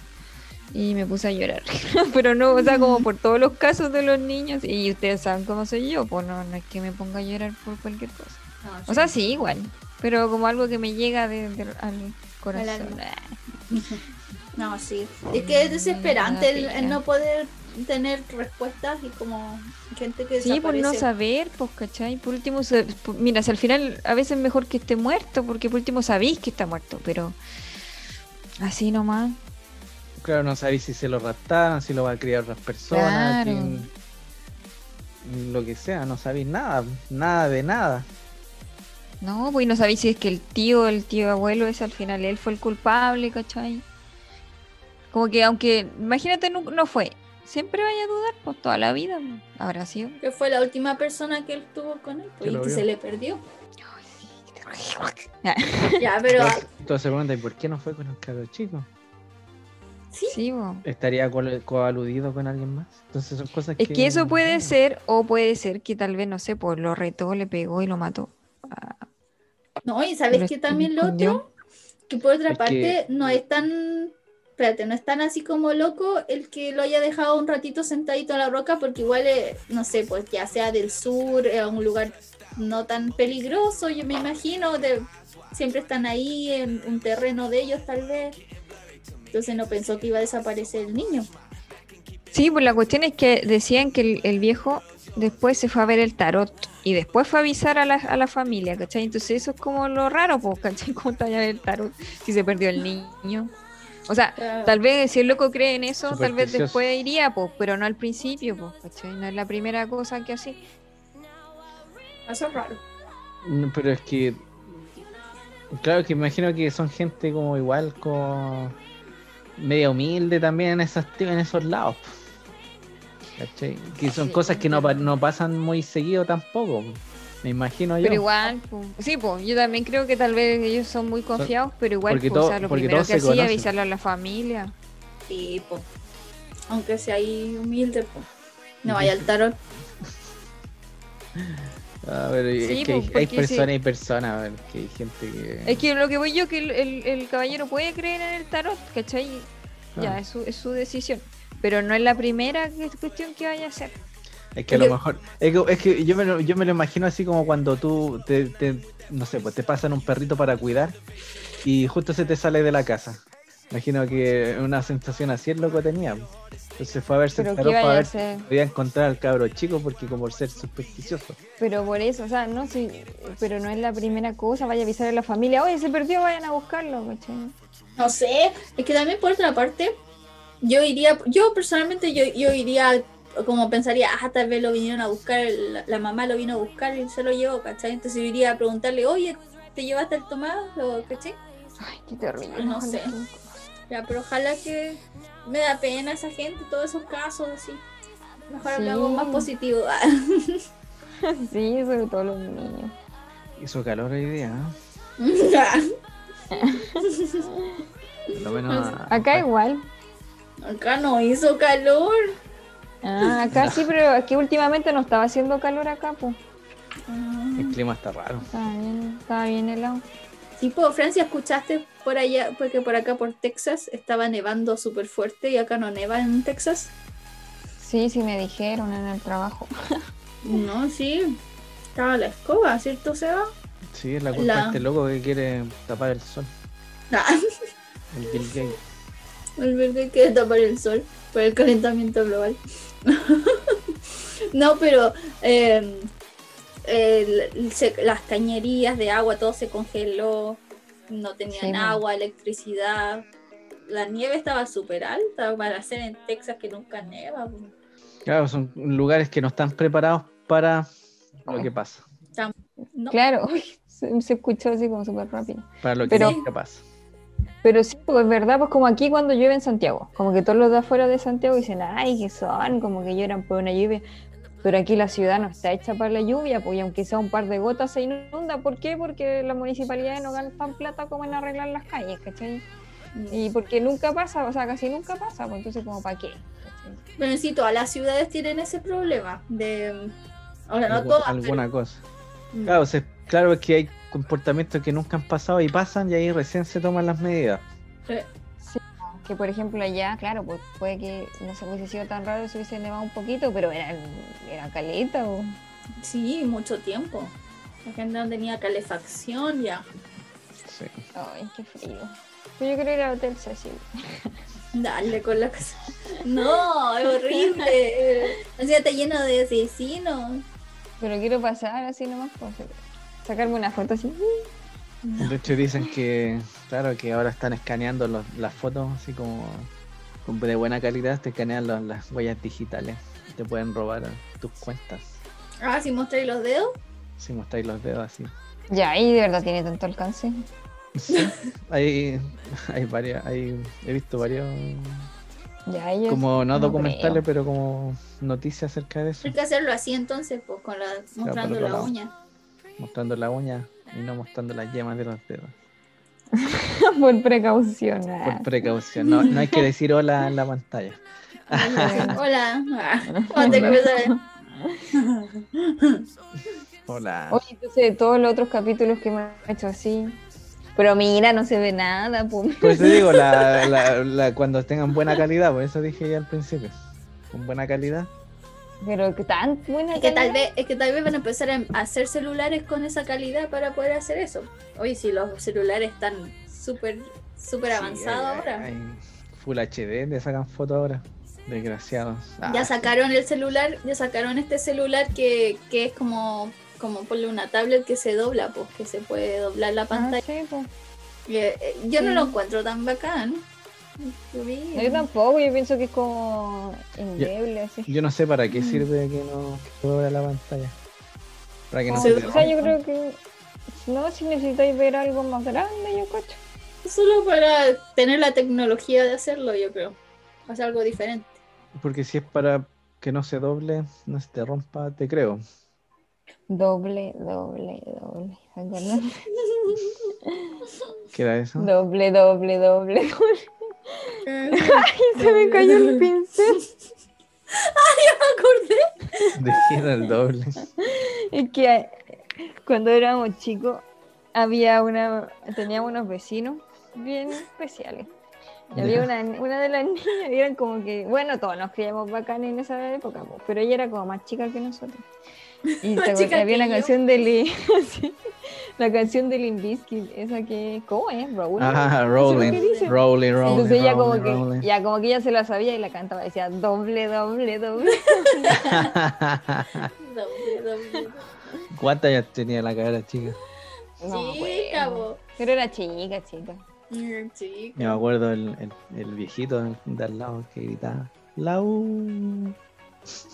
Y me puse a llorar. Pero no, o sea, como por todos los casos de los niños. Y ustedes saben cómo soy yo, pues no, no es que me ponga a llorar por cualquier cosa. No, O sea, sí, igual. Pero como algo que me llega de, de- al corazón. No, sí. Es que es desesperante el, el no poder tener respuestas y como gente que Sí, por no saber, pues, ¿cachai? Por último, mira, si al final a veces es mejor que esté muerto, porque por último sabéis que está muerto, pero así nomás. Claro, no sabéis si se lo raptaron, si lo va a criar otras personas, Claro. quién- lo que sea, no sabéis nada, nada de nada. No, pues no sabéis si es que el tío, el tío abuelo ese al final él fue el culpable, ¿cachai? Como que aunque, imagínate, no, no fue. Siempre vaya a dudar, pues toda la vida pues, habrá sido. Que fue la última persona que él tuvo con él pues, Que y que se le perdió. Ya, Ya, pero Entonces, preguntan, ¿y por qué no fue con el cabro chico? sí. ¿Estaría co- coaludido con alguien más? Entonces son cosas Es que eso puede ser, o puede ser que tal vez, no sé, pues lo retó, le pegó y lo mató. No, y sabes que también lo otro, que por otra Es parte que- no es tan, espérate, no es tan así como loco el que lo haya dejado un ratito sentadito en la roca, porque igual, eh, no sé, pues ya sea del sur, a un lugar no tan peligroso, yo me imagino, de, siempre están ahí en un terreno de ellos tal vez. Entonces no pensó que iba a desaparecer el niño. Sí, pues la cuestión es que decían que el, el viejo después se fue a ver el tarot y después fue a avisar a la, a la familia, ¿cachai? Entonces eso es como lo raro, pues, ¿cachai? ¿Cómo te vaya a ver el tarot si se perdió el niño? O sea, tal vez si el loco cree en eso, tal vez después iría, pues, pero no al principio, pues, ¿cachai? No es la primera cosa que así. Eso es raro. No, Pero es que. Claro que imagino que son gente como igual, como. media humilde también en, esas, en esos lados. ¿Cachai? Que son Sí, cosas que no, no pasan muy seguido tampoco. Me imagino yo. Pero igual, pues, sí, pues, yo también creo que tal vez ellos son muy confiados, pero igual, porque pues, o todo- sea, lo porque primero todos que hacía avisarle a la familia. Sí, po. Aunque sea ahí humilde, po. No vaya al tarot. Ah, pero es Sí, que hay, pues, hay porque sí. personas y personas, a ver, que hay gente que. Es que lo que voy yo, que el, el- el caballero puede creer en el tarot, ¿cachai? Ya, Ah. es su, es su decisión. Pero no es la primera cuestión que vaya a hacer. Es que a lo mejor. Es que, es que yo, me lo, yo me lo imagino así como cuando tú te, te- no sé, pues te pasan un perrito para cuidar y justo se te sale de la casa. Imagino que una sensación así el loco tenía. Entonces fue a verse Pero el ¿qué tarot vaya para ver si podía encontrar al cabro chico porque como por ser supersticioso. Pero por eso, o sea, no sí, pero no es la primera cosa, vaya a avisar a la familia, oye, se perdió, vayan a buscarlo, ¿cachai? No sé. Es que también por otra parte, yo iría, yo personalmente yo, yo iría como pensaría, ah, tal vez lo vinieron a buscar, la mamá lo vino a buscar y se lo llevó, ¿cachai? Entonces yo iría a preguntarle, oye, ¿te llevaste el tomado? ¿Cachai? Ay, qué terrible. No sé. Ya, pero ojalá que me da pena esa gente, todos esos casos así. Mejor Sí. hablamos más positivo. Sí, sobre todo los niños. Hizo calor hoy día, ¿eh? Por lo menos a- Acá igual. Acá no hizo calor. Ah, acá sí, pero es que últimamente no estaba haciendo calor acá, pues. el clima está raro. Estaba bien, estaba bien helado. Tipo, Francia, ¿escuchaste por allá? Porque por acá, por Texas, estaba nevando súper fuerte y acá no neva en Texas. Sí, sí me dijeron en el trabajo. No, sí. Estaba la escoba, ¿cierto, Seba? Sí, es la culpa La- de este loco que quiere tapar el sol. Ah, El Bill Gates. el verde quiere tapar el sol por el calentamiento global. no, pero eh, el- se- las cañerías de agua, todo se congeló. No tenían Sí, agua, electricidad. La nieve estaba súper alta para hacer en Texas que nunca neva. Claro, son lugares que no están preparados para lo que pasa. No. Claro, uy, se, se escuchó así como súper rápido. Para lo que Pero- nunca pasa. Pero sí, pues es verdad, pues como aquí cuando llueve en Santiago, como que todos los de afuera de Santiago dicen, ay, que son, como que lloran por una lluvia. Pero aquí la ciudad no está hecha para la lluvia, pues y aunque sea un par de gotas se inunda. ¿Por qué? Porque las municipalidades no ganan plata como en arreglar las calles, ¿cachai? Y porque nunca pasa, o sea, casi nunca pasa, pues entonces como para qué. ¿cachai? Pero sí, todas las ciudades tienen ese problema de... O sea, no Algu- todas. alguna cosa. pero- Claro, o sea, claro es que hay comportamientos que nunca han pasado y pasan y ahí recién se toman las medidas. Eh, que por ejemplo allá, claro, pues puede que no se hubiese sido tan raro si hubiese nevado un poquito, pero era, era caleta. o Sí, mucho tiempo. La gente no tenía calefacción ya. Sí. Ay, qué frío. Pero yo quiero ir al Hotel Cecil. Dale con la casa. No, es horrible. O sea, está lleno de asesinos. Pero quiero pasar así nomás, pues, sacarme una foto así. De hecho dicen que, claro, que ahora están escaneando los- las fotos así como, como de buena calidad, te escanean los- las huellas digitales. Te pueden robar tus cuentas Ah, si mostráis los dedos. si mostráis los dedos así. Ya, y de verdad tiene tanto alcance. Sí, hay, hay varias, hay, he visto varios, Ya, ellos. como no, no documentales, creo. pero como noticias acerca de eso, Hay que hacerlo así entonces, pues con la mostrando la lado. uña. Mostrando la uña y no mostrando las yemas de los dedos. Por precaución. Por precaución, no, no hay que decir hola en la pantalla. Hola. ¿cómo te cruzas? Hola. Oye, entonces todos los otros capítulos que me han hecho así. Pero mira, no se ve nada. Pues. Por eso digo, la, la- la- cuando tengan buena calidad, por eso dije ya al principio. Con buena calidad. Pero que tan buena Es que tal calidad. vez, es que tal vez van a empezar a hacer celulares con esa calidad para poder hacer eso. Oye, si los celulares están súper, súper Sí, avanzados ahora. hay Full HD, le sacan fotos ahora. Desgraciados. Ah, Ya sacaron el celular, ya sacaron este celular que, que es como, como ponle una tablet que se dobla, pues que se puede doblar la Ah, pantalla. sí, pues. Eh, eh, Yo no lo encuentro tan bacán. No, yo tampoco, yo pienso que es como indeble así. Yo no sé para qué Mm. sirve que no se dobla la pantalla. Para que no O se te sea, yo creo que no, si necesitáis ver algo más grande, yo cacho. Solo para tener la tecnología de hacerlo, yo creo. Hacer algo diferente. Porque si es para que no se doble, no se te rompa, te creo. Doble, doble, doble. ¿Qué era eso? Doble, doble, doble, doble. Ay, Se me cayó el pincel. me acordé. Dejé el doble. Es que eh, cuando éramos chicos había una, teníamos unos vecinos bien especiales. Y había Ya. una, una de las niñas, y eran como que, bueno, todos nos criamos bacanes en esa época, po, pero ella era como más chica que nosotros. Y te chica había yo. canción de Lee, sí, la canción de Limp Bizkit, esa que, ¿cómo es? Rolling. Ah, ¿Eso es lo que rolling, rolling, rolling. Entonces ella como rolling, que, rolling. ya como que ella se la sabía y la cantaba, decía doble, doble, doble. Doble, doble. ¿Cuántas ya tenía la cara chica? No, Sí, bueno. cabo. Pero era chica, chica. Mm, Sí, Yo me acuerdo el, el, el viejito de al lado que gritaba, la U.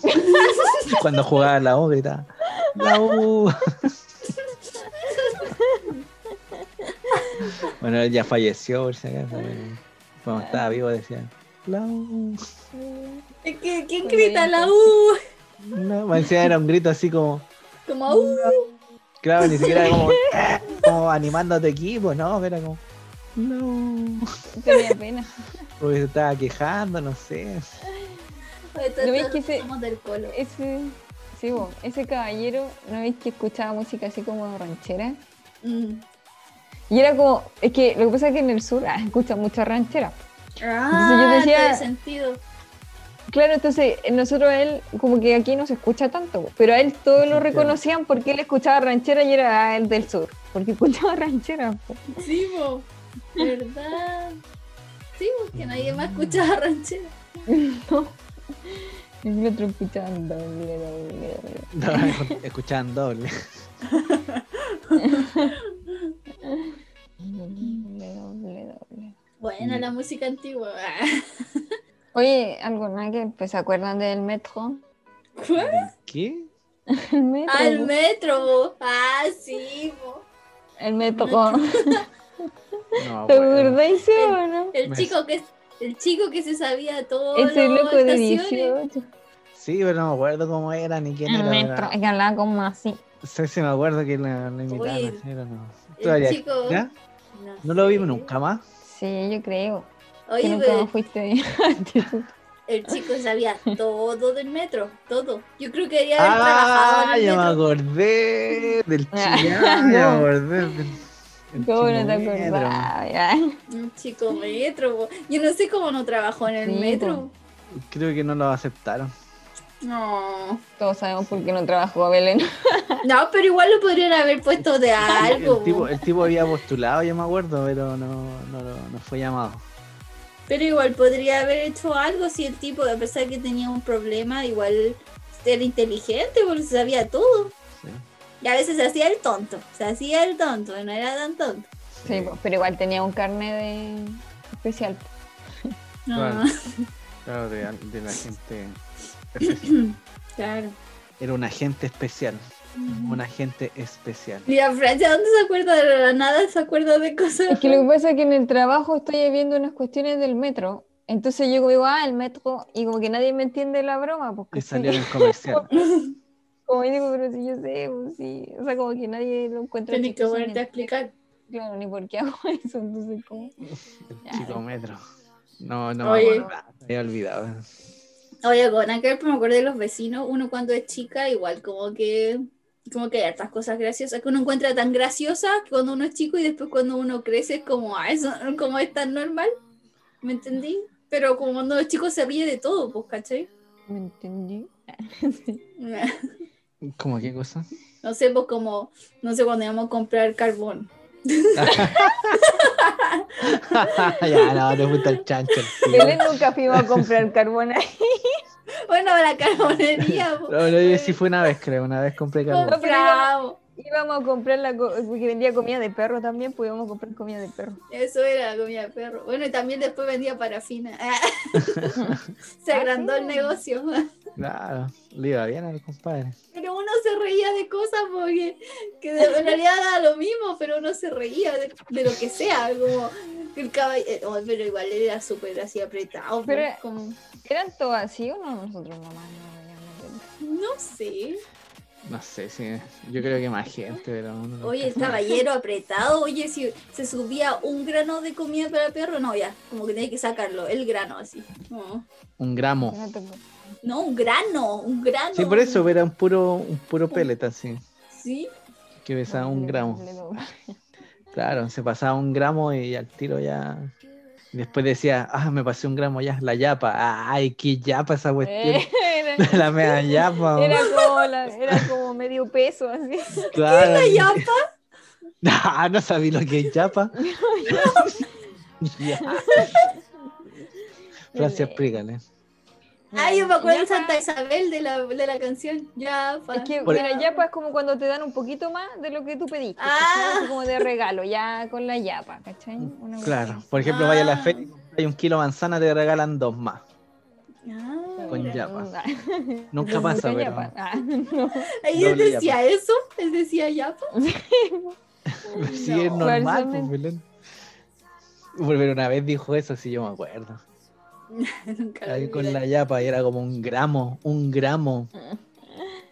Cuando jugaba la U gritaba, la U. bueno, él ya falleció, por si acaso. pero Cuando estaba vivo decía, la U. ¿quién Muy grita la U? No, me decía, era un grito así como, Como U. claro, ni siquiera como, como animando a tu equipo, no, era como, no. Tenía pena. Porque se estaba quejando, no sé. ¿No veis que ese- Somos del colo. Ese, sí, bo, ese caballero, ¿no veis que escuchaba música así como ranchera? Mm. Y era como, es que lo que pasa es que en el sur ah, escuchan mucha ranchera. Ah, yo decía- tiene sentido. Claro, entonces nosotros él, como que aquí no se escucha tanto, pero a él todos lo reconocían porque él escuchaba ranchera y era ah, el del sur, porque escuchaba ranchera. po. Sí, bo. ¿Verdad? Sí, porque nadie más escuchaba ranchera. No. El otro escuchaban doble, doble, doble. No, escuchaban doble. Doble, doble, doble. Buena la música antigua. Oye, algo nada que pues, se acuerdan del metro. ¿Qué? El metro. Al bo. metro. Ah, sí, bo. El metro. No, ¿Te bueno. acordáis o no? El Me- chico que el chico que se sabía todo. Ese loco de estaciones. 18. Sí, pero no me acuerdo cómo era ni quién El era. metro, es que hablaba como así. Sí, sí, me acuerdo que la, la pero no. el chico- ¿Ya? No lo sé. vimos nunca más. Sí, yo creo. que Oye, nunca pero más fuiste el chico sabía todo del metro, todo. Yo creo que debería haber trabajado Ah, en el ya me metro. acordé del Ah, chillán, ya me no. acordé. del- El ¿Cómo no te. Un chico metro. po. Yo no sé cómo no trabajó en el Sí, metro. Creo que no lo aceptaron. No. Todos sabemos por qué no trabajó Belén. No, pero igual lo podrían haber puesto de algo. El tipo, po. el tipo había postulado, yo me acuerdo, pero no, no, no, no fue llamado. Pero igual podría haber hecho algo si el tipo, a pesar que tenía un problema, igual era inteligente porque sabía todo. Sí. Y a veces se hacía el tonto. Se hacía el tonto, no era tan tonto. Sí, pero igual tenía un carnet de especial. No, Claro. Claro, de, de la gente. especial. claro. Era un agente especial. Un agente especial. Mira, Francia, ¿dónde se acuerda de la nada? ¿Se acuerda de cosas? Es que lo que pasa es que en el trabajo estoy viendo unas cuestiones del metro. Entonces yo digo, ah, el metro, y como que nadie me entiende la broma. Porque Y salió en el comercial. Como yo digo, pero si yo sé, pues sí. O sea, como que nadie lo encuentra. Tienes que ponerte a explicar. Claro, ni por qué hago eso. Entonces, como. El chico metro. No, no Oye. me había olvidado. Oye, con aquel me acordé de los vecinos. Uno cuando es chica, igual como que como que hay hartas cosas graciosas que uno encuentra tan graciosas que cuando uno es chico y después cuando uno crece es como, ah, eso como es tan normal. ¿Me entendí? Pero como cuando es chico se ríe de todo, pues, ¿cachai? ¿Me entendí? ¿Cómo qué cosa? No sé, pues como, no sé, cuando íbamos a comprar carbón. ya, no, te gusta el chancho. Belén nunca fuimos a comprar carbón ahí. Bueno, la carbonería, pues. No, no, yo sí fue una vez, creo. Una vez compré carbón. Compramos. Íbamos a comprar la co- porque vendía comida de perro también, pues íbamos a comprar comida de perro. Eso era la comida de perro. Bueno, y también después vendía parafina. Se Ah, agrandó el negocio. Claro, le iba bien al compadre. Pero uno se reía de cosas porque que de- en realidad era lo mismo, pero uno se reía de, de lo que sea, como el caballero, pero igual era súper así apretado. Pero- pues, como, ¿Eran todos así o no? Nosotros nomás no no sé. No sé, sí. Yo creo que más gente, pero. no- Oye, el caballero apretado, oye, si se subía un grano de comida para perro, no, ya, como que tenía que sacarlo, el grano así. No, Un gramo. No un grano, un grano. Sí, por eso, era un puro, un puro pellet así. Sí, Que pesaba un gramo. Claro, se pasaba un gramo y al tiro ya. Después decía, ah, me pasé un gramo ya, la yapa. Ay, qué yapa esa cuestión. Eh, era, la mea yapa. era como la- era como medio peso así. claro. la yapa. Ah, no sabía lo que es yapa. Ya. Francia, explícale. Ay, yo me acuerdo de Yapa- Santa Isabel de la, de la canción. Yapa. Es que Por- mira, yapa es como cuando te dan un poquito más de lo que tú pediste. Ah. como de regalo, ya con la yapa, ¿cachai? Una Claro, por ejemplo, vaya a la Ah. feria y compras un kilo de manzana, te regalan dos más. Ah, Con yapa. Nunca pasa, pero. yapa. Ah, no. Ahí él decía eso, él decía yapa. Sí, es No, normal, falsamente. pues, Belén. Pero una vez dijo eso, sí, yo me acuerdo. Nunca Ahí con la yapa y era como un gramo, un gramo.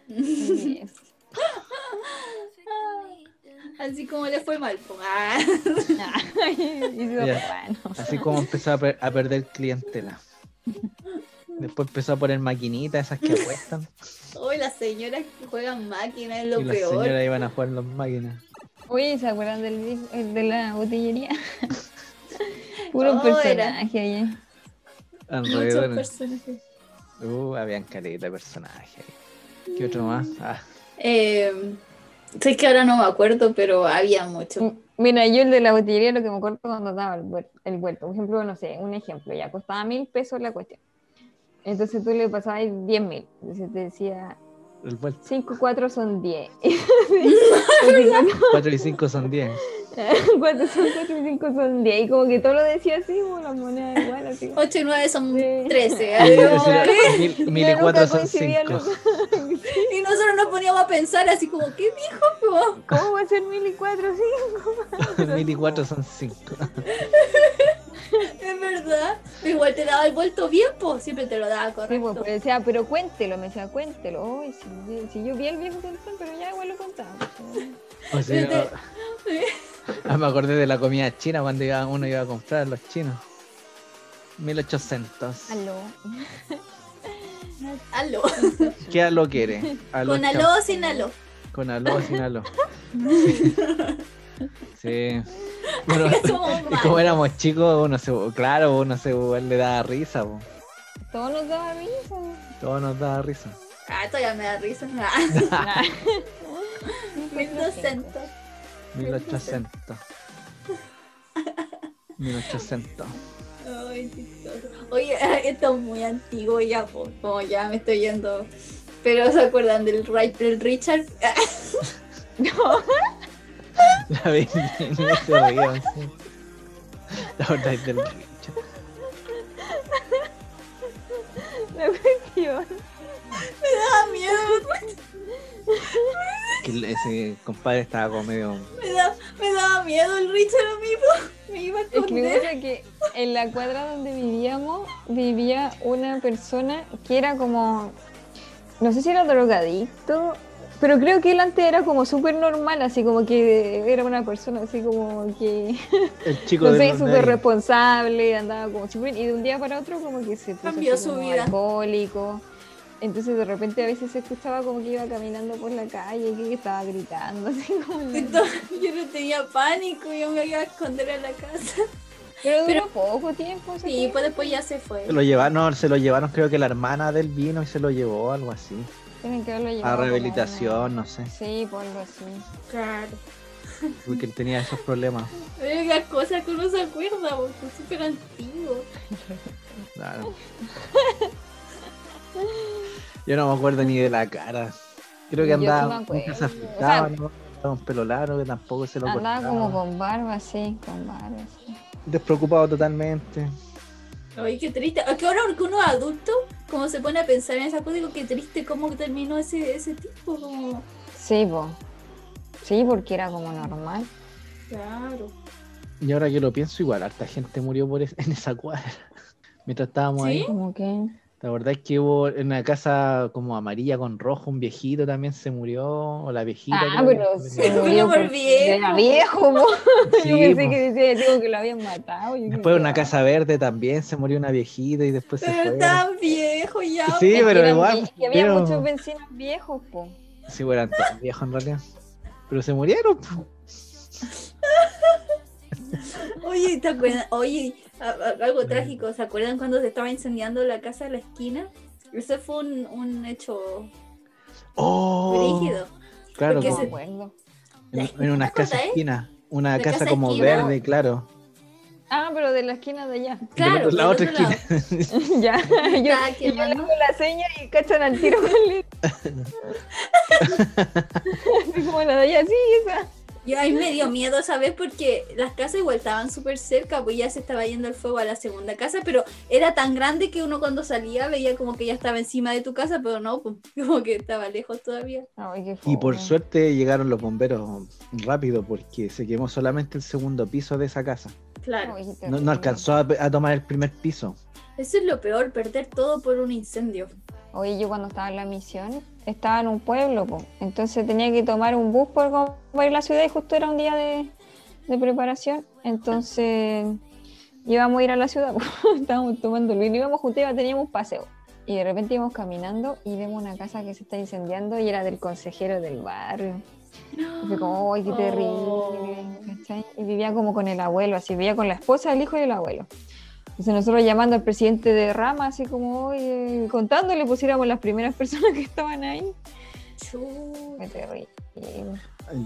Sí. Así como le fue mal. Ah. Así como empezó a, per- a perder clientela. Después empezó a poner maquinitas, esas que apuestan. Hoy las señoras que juegan máquinas es lo y las peor. señoras iban a jugar las máquinas. Oye, ¿se acuerdan del el de la botillería? Puro Oh, personaje ahí. Muchos personajes. Uh, habían caleta de personajes. ¿Qué otro más? Ah, Eh, sé que ahora no me acuerdo, pero había mucho. Mira, yo el de la botillería lo que me acuerdo cuando daba el, vuel- el vuelto. Por ejemplo, no sé, un ejemplo, ya costaba mil pesos la cuestión. Entonces tú le pasabas diez mil. Entonces te decía, el vuelto. 5 4 son 10. 4 y 5 son 10. 4 son 4 y 5 son 10. Y como que todo lo decía así, como la moneda igual, así. 8 y 9 son Sí. 13. Y, así como decía, que- mil, mil Ya y nunca 4 son coincidían 5. los- y nosotros nos poníamos a pensar así como, ¿qué dijo? Como, ¿Cómo va a ser mil y 4 5? Mil y 4 son 5. Es verdad. Igual te daba el vuelto bien, pues siempre te lo daba Sí, correcto. pues, pero decía, pero cuéntelo, me decía, cuéntelo. Uy, si, si yo vi el viejo Sansón, pero ya igual lo contaba. pues, O sea, ah, me acordé de la comida china cuando iba, uno iba a comprar a los chinos. 1800. Aló. Aló. ¿Qué aló quiere? Aló Con aló o sin aló. Con aló o sin aló. Sí. Bueno, y como éramos chicos, uno se, claro, uno se le daba risa, po. Todo nos daba risa. todo nos daba risa. Ah, todavía me da risa. Nah. 1200. 1800. 1800. Ay. Oye, esto es muy antiguo ya, po, como ya me estoy yendo. Pero ¿se acuerdan del, del Richard? No, La se reía, sí. La verdad es del Richard. la cuestión. Me da miedo, Que ese compadre estaba como medio. Me, da, me daba miedo el Richard a mí, po. me iba a Es esconder. pasa que en la cuadra donde vivíamos vivía una persona que era como, no sé si era drogadicto, pero creo que él antes era como súper normal, así como que era una persona así como que, El chico no de sé, súper responsable, andaba como súper, y de un día para otro como que se puso Cambió su vida. alcohólico. Entonces de repente a veces se escuchaba como que iba caminando por la calle, que estaba gritando, así como... Entonces, yo no tenía pánico, yo me iba a esconder a la casa. Pero duró Pero- poco tiempo. Y tiempo. pues después ya se fue. Se lo llevaron, no, se lo llevaron, creo que la hermana del vino y se lo llevó, algo así. Tienen que haberlo A llevado como rehabilitación, no sé. Sí, por algo así. Claro. Porque él tenía esos problemas. Las cosas que uno se acuerda, porque es súper antiguo. Claro. Yo no me acuerdo ni de la cara. Creo que andaba acuerdo. nunca se O sea, ¿no? Un pelo largo que tampoco se lo Andaba cortaba. como con barba, sí, con barba, sí. Despreocupado totalmente. Ay, qué triste. Es que ahora que uno es adulto, como se pone a pensar en esa cosa, digo, qué triste cómo terminó ese, ese tipo. Como... Sí, po. Sí, porque era como normal. Claro. Y ahora que lo pienso, igual, harta gente murió por es- en esa cuadra. Mientras estábamos ¿Sí? ahí. Como que. La verdad es que hubo en una casa como amarilla con rojo, un viejito también se murió. O la viejita. Ah, pero se murió murió por viejo. Era viejo, po. Sí, Yo pensé po. que decía digo, que lo habían matado. Yo Después en una casa verde también se murió una viejita y después se Pero fue. tan viejo ya. Sí, Es que pero eran igual, que había pero- muchos vecinos viejos, po. Sí, bueno, eran todos viejos en realidad. Pero se murieron. po. Oye, ¿te acuerdas? Oye, algo trágico. ¿Se acuerdan cuando se estaba incendiando la casa de la esquina? Ese fue un, un hecho Oh, rígido. claro, po. me acuerdo. en, en una ¿Te casa esquina. Una casa casa como esquina. verde, claro. Ah, pero de la esquina de allá. Claro, De la otra esquina. ya. Yo, yo le hago la seña y cachan al tiro con el Así como la de allá, sí, esa. Yo a mí me dio miedo esa vez porque las casas igual estaban súper cerca, pues ya se estaba yendo el fuego a la segunda casa, pero era tan grande que uno cuando salía veía como que ya estaba encima de tu casa, pero no, pues, como que estaba lejos todavía. Ay, Y por suerte llegaron los bomberos rápido porque se quemó solamente el segundo piso de esa casa. Claro, Ay, no alcanzó a, a tomar el primer piso. eso es lo peor, perder todo por un incendio. Oye, yo cuando estaba en la misión, estaba en un pueblo, po. entonces tenía que tomar un bus por para ir a la ciudad y justo era un día de, de preparación, entonces íbamos a ir a la ciudad, po. estábamos tomando y íbamos juntos, iba- teníamos un paseo. Y de repente íbamos caminando y vemos una casa que se está incendiando y era del consejero del barrio. Y fue como, ¡ay, qué terrible! Oh. ¿cachai? Y vivía como con el abuelo, así, vivía con la esposa, el hijo y el abuelo. Entonces nosotros llamando al presidente de Rama, así como, oye, contándole, pusiéramos las primeras personas que estaban ahí. Qué terrible.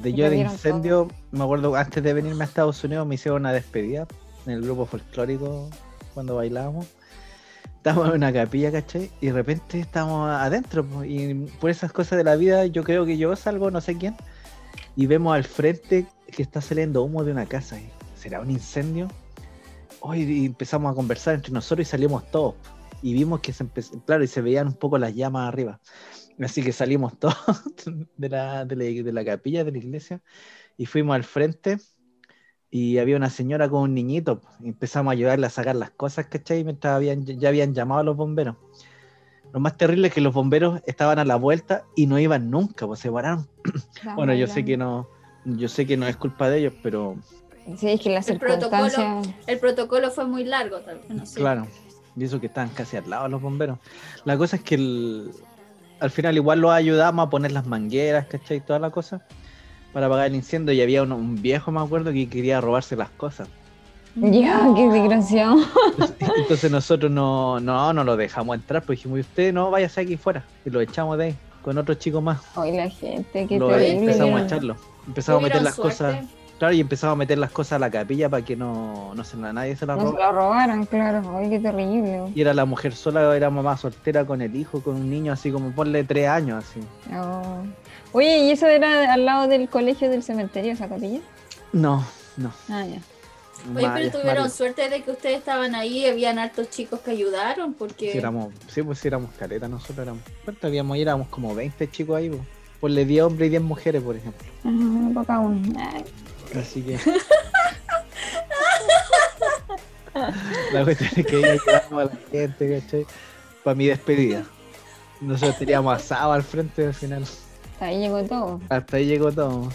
De yo de incendio, me acuerdo antes de venirme a Estados Unidos me hicieron una despedida en el grupo folclórico cuando bailábamos. Estábamos en una capilla, ¿cachai? Y de repente estábamos adentro. Y por esas cosas de la vida, yo creo que yo salgo, no sé quién, y vemos al frente que está saliendo humo de una casa. ¿Será un incendio? Hoy y empezamos a conversar entre nosotros y salimos todos. Y vimos que se empezó, claro, y se veían un poco las llamas arriba. Así que salimos todos de la, de la, de la capilla, de la iglesia, y fuimos al frente. Y había una señora con un niñito. empezamos a ayudarle a sacar las cosas, ¿cachai? Mientras habían, ya habían llamado a los bomberos. Lo más terrible es que los bomberos estaban a la vuelta y no iban nunca, pues se pararon. Bueno, yo sé que no, yo sé que no es culpa de ellos, pero Sí, es que las El protocolo. circunstancias. El protocolo fue muy largo, tal vez, no sé. Claro, y eso que estaban casi al lado los bomberos. La cosa es que el- al final igual los ayudamos a poner las mangueras, ¿cachai? Toda la cosa. para apagar el incendio y había uno- un viejo, me acuerdo, que quería robarse las cosas. Ya, qué desgraciado. Entonces nosotros no, no, no lo dejamos entrar, pues dijimos, "Y usted no, váyase aquí fuera. Y lo echamos de ahí, con otros chicos más. Hoy la gente, qué Lo terrible. empezamos a echarlo. Empezamos a meter las cosas. Claro, y empezamos a meter las cosas a la capilla para que no, no se la- nadie se las No se roba. lo robaron, claro. Ay, qué terrible. Y era la mujer sola, era mamá soltera con el hijo, con un niño así como ponle tres años así. Oh. Oye, ¿y eso era al lado del colegio del cementerio, esa capilla? No, no. Ah, ya. Oye, Maya, pero tuvieron Mario. suerte de que ustedes estaban ahí y habían hartos chicos que ayudaron porque Sí, éramos, sí, pues sí, éramos caleta, nosotros éramos. ¿Cuántos habíamos? ahí? Éramos como 20 chicos ahí, pues. Ponle 10 hombres y 10 mujeres, por ejemplo. Ajá, para cada uno. Ay, Así que. la cuestión es que ahí ayudamos a la gente, ¿cachai? Para mi despedida. Nosotros teníamos asado al frente al final. hasta ahí llegó todo. Hasta ahí llegó todo.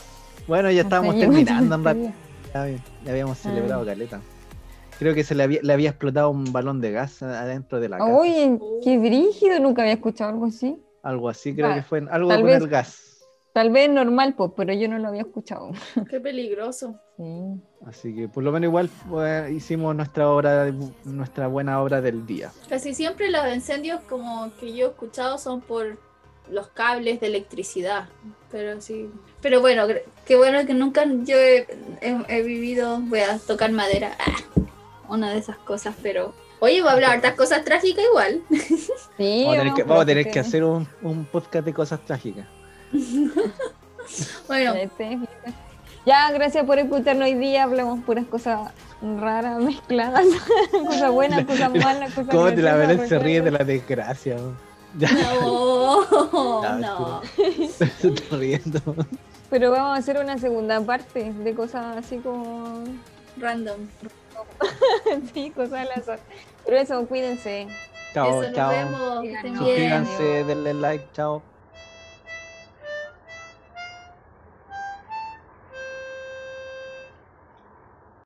Bueno, ya Hasta estábamos terminando en realidad. Ya, habíamos Ah. celebrado caleta. Creo que se le había, le había explotado un balón de gas adentro de la casa. Oye, qué brígido, nunca había escuchado algo así. Algo así, creo Va, que fue. Algo con vez- el gas. Tal vez normal, pues, pero yo no lo había escuchado. qué peligroso. Sí. Así que por lo menos igual pues, hicimos nuestra obra, nuestra buena obra del día. Casi siempre los incendios como que yo he escuchado son por los cables de electricidad. Pero sí. Pero bueno, qué bueno que nunca yo he, he- he vivido, voy a tocar madera, ah, una de esas cosas, pero... Oye, voy a hablar hartas cosas trágicas igual. Sí, Vamos a tener que, vamos, a tener que hacer un, un podcast de cosas trágicas. Bueno, Ya, gracias por escucharnos hoy día. Hablamos puras cosas raras, mezcladas. cosas buenas, cosas malas, cosas ¿Cómo te la Belén se ríe de la desgracia? Ya no, Ya, no. se está riendo. Pero vamos a hacer una segunda parte de cosas así como. Random. sí, cosas al azar. Pero eso, cuídense. Chao, Eso, nos chao. vemos. Suscríbanse, denle like, chao.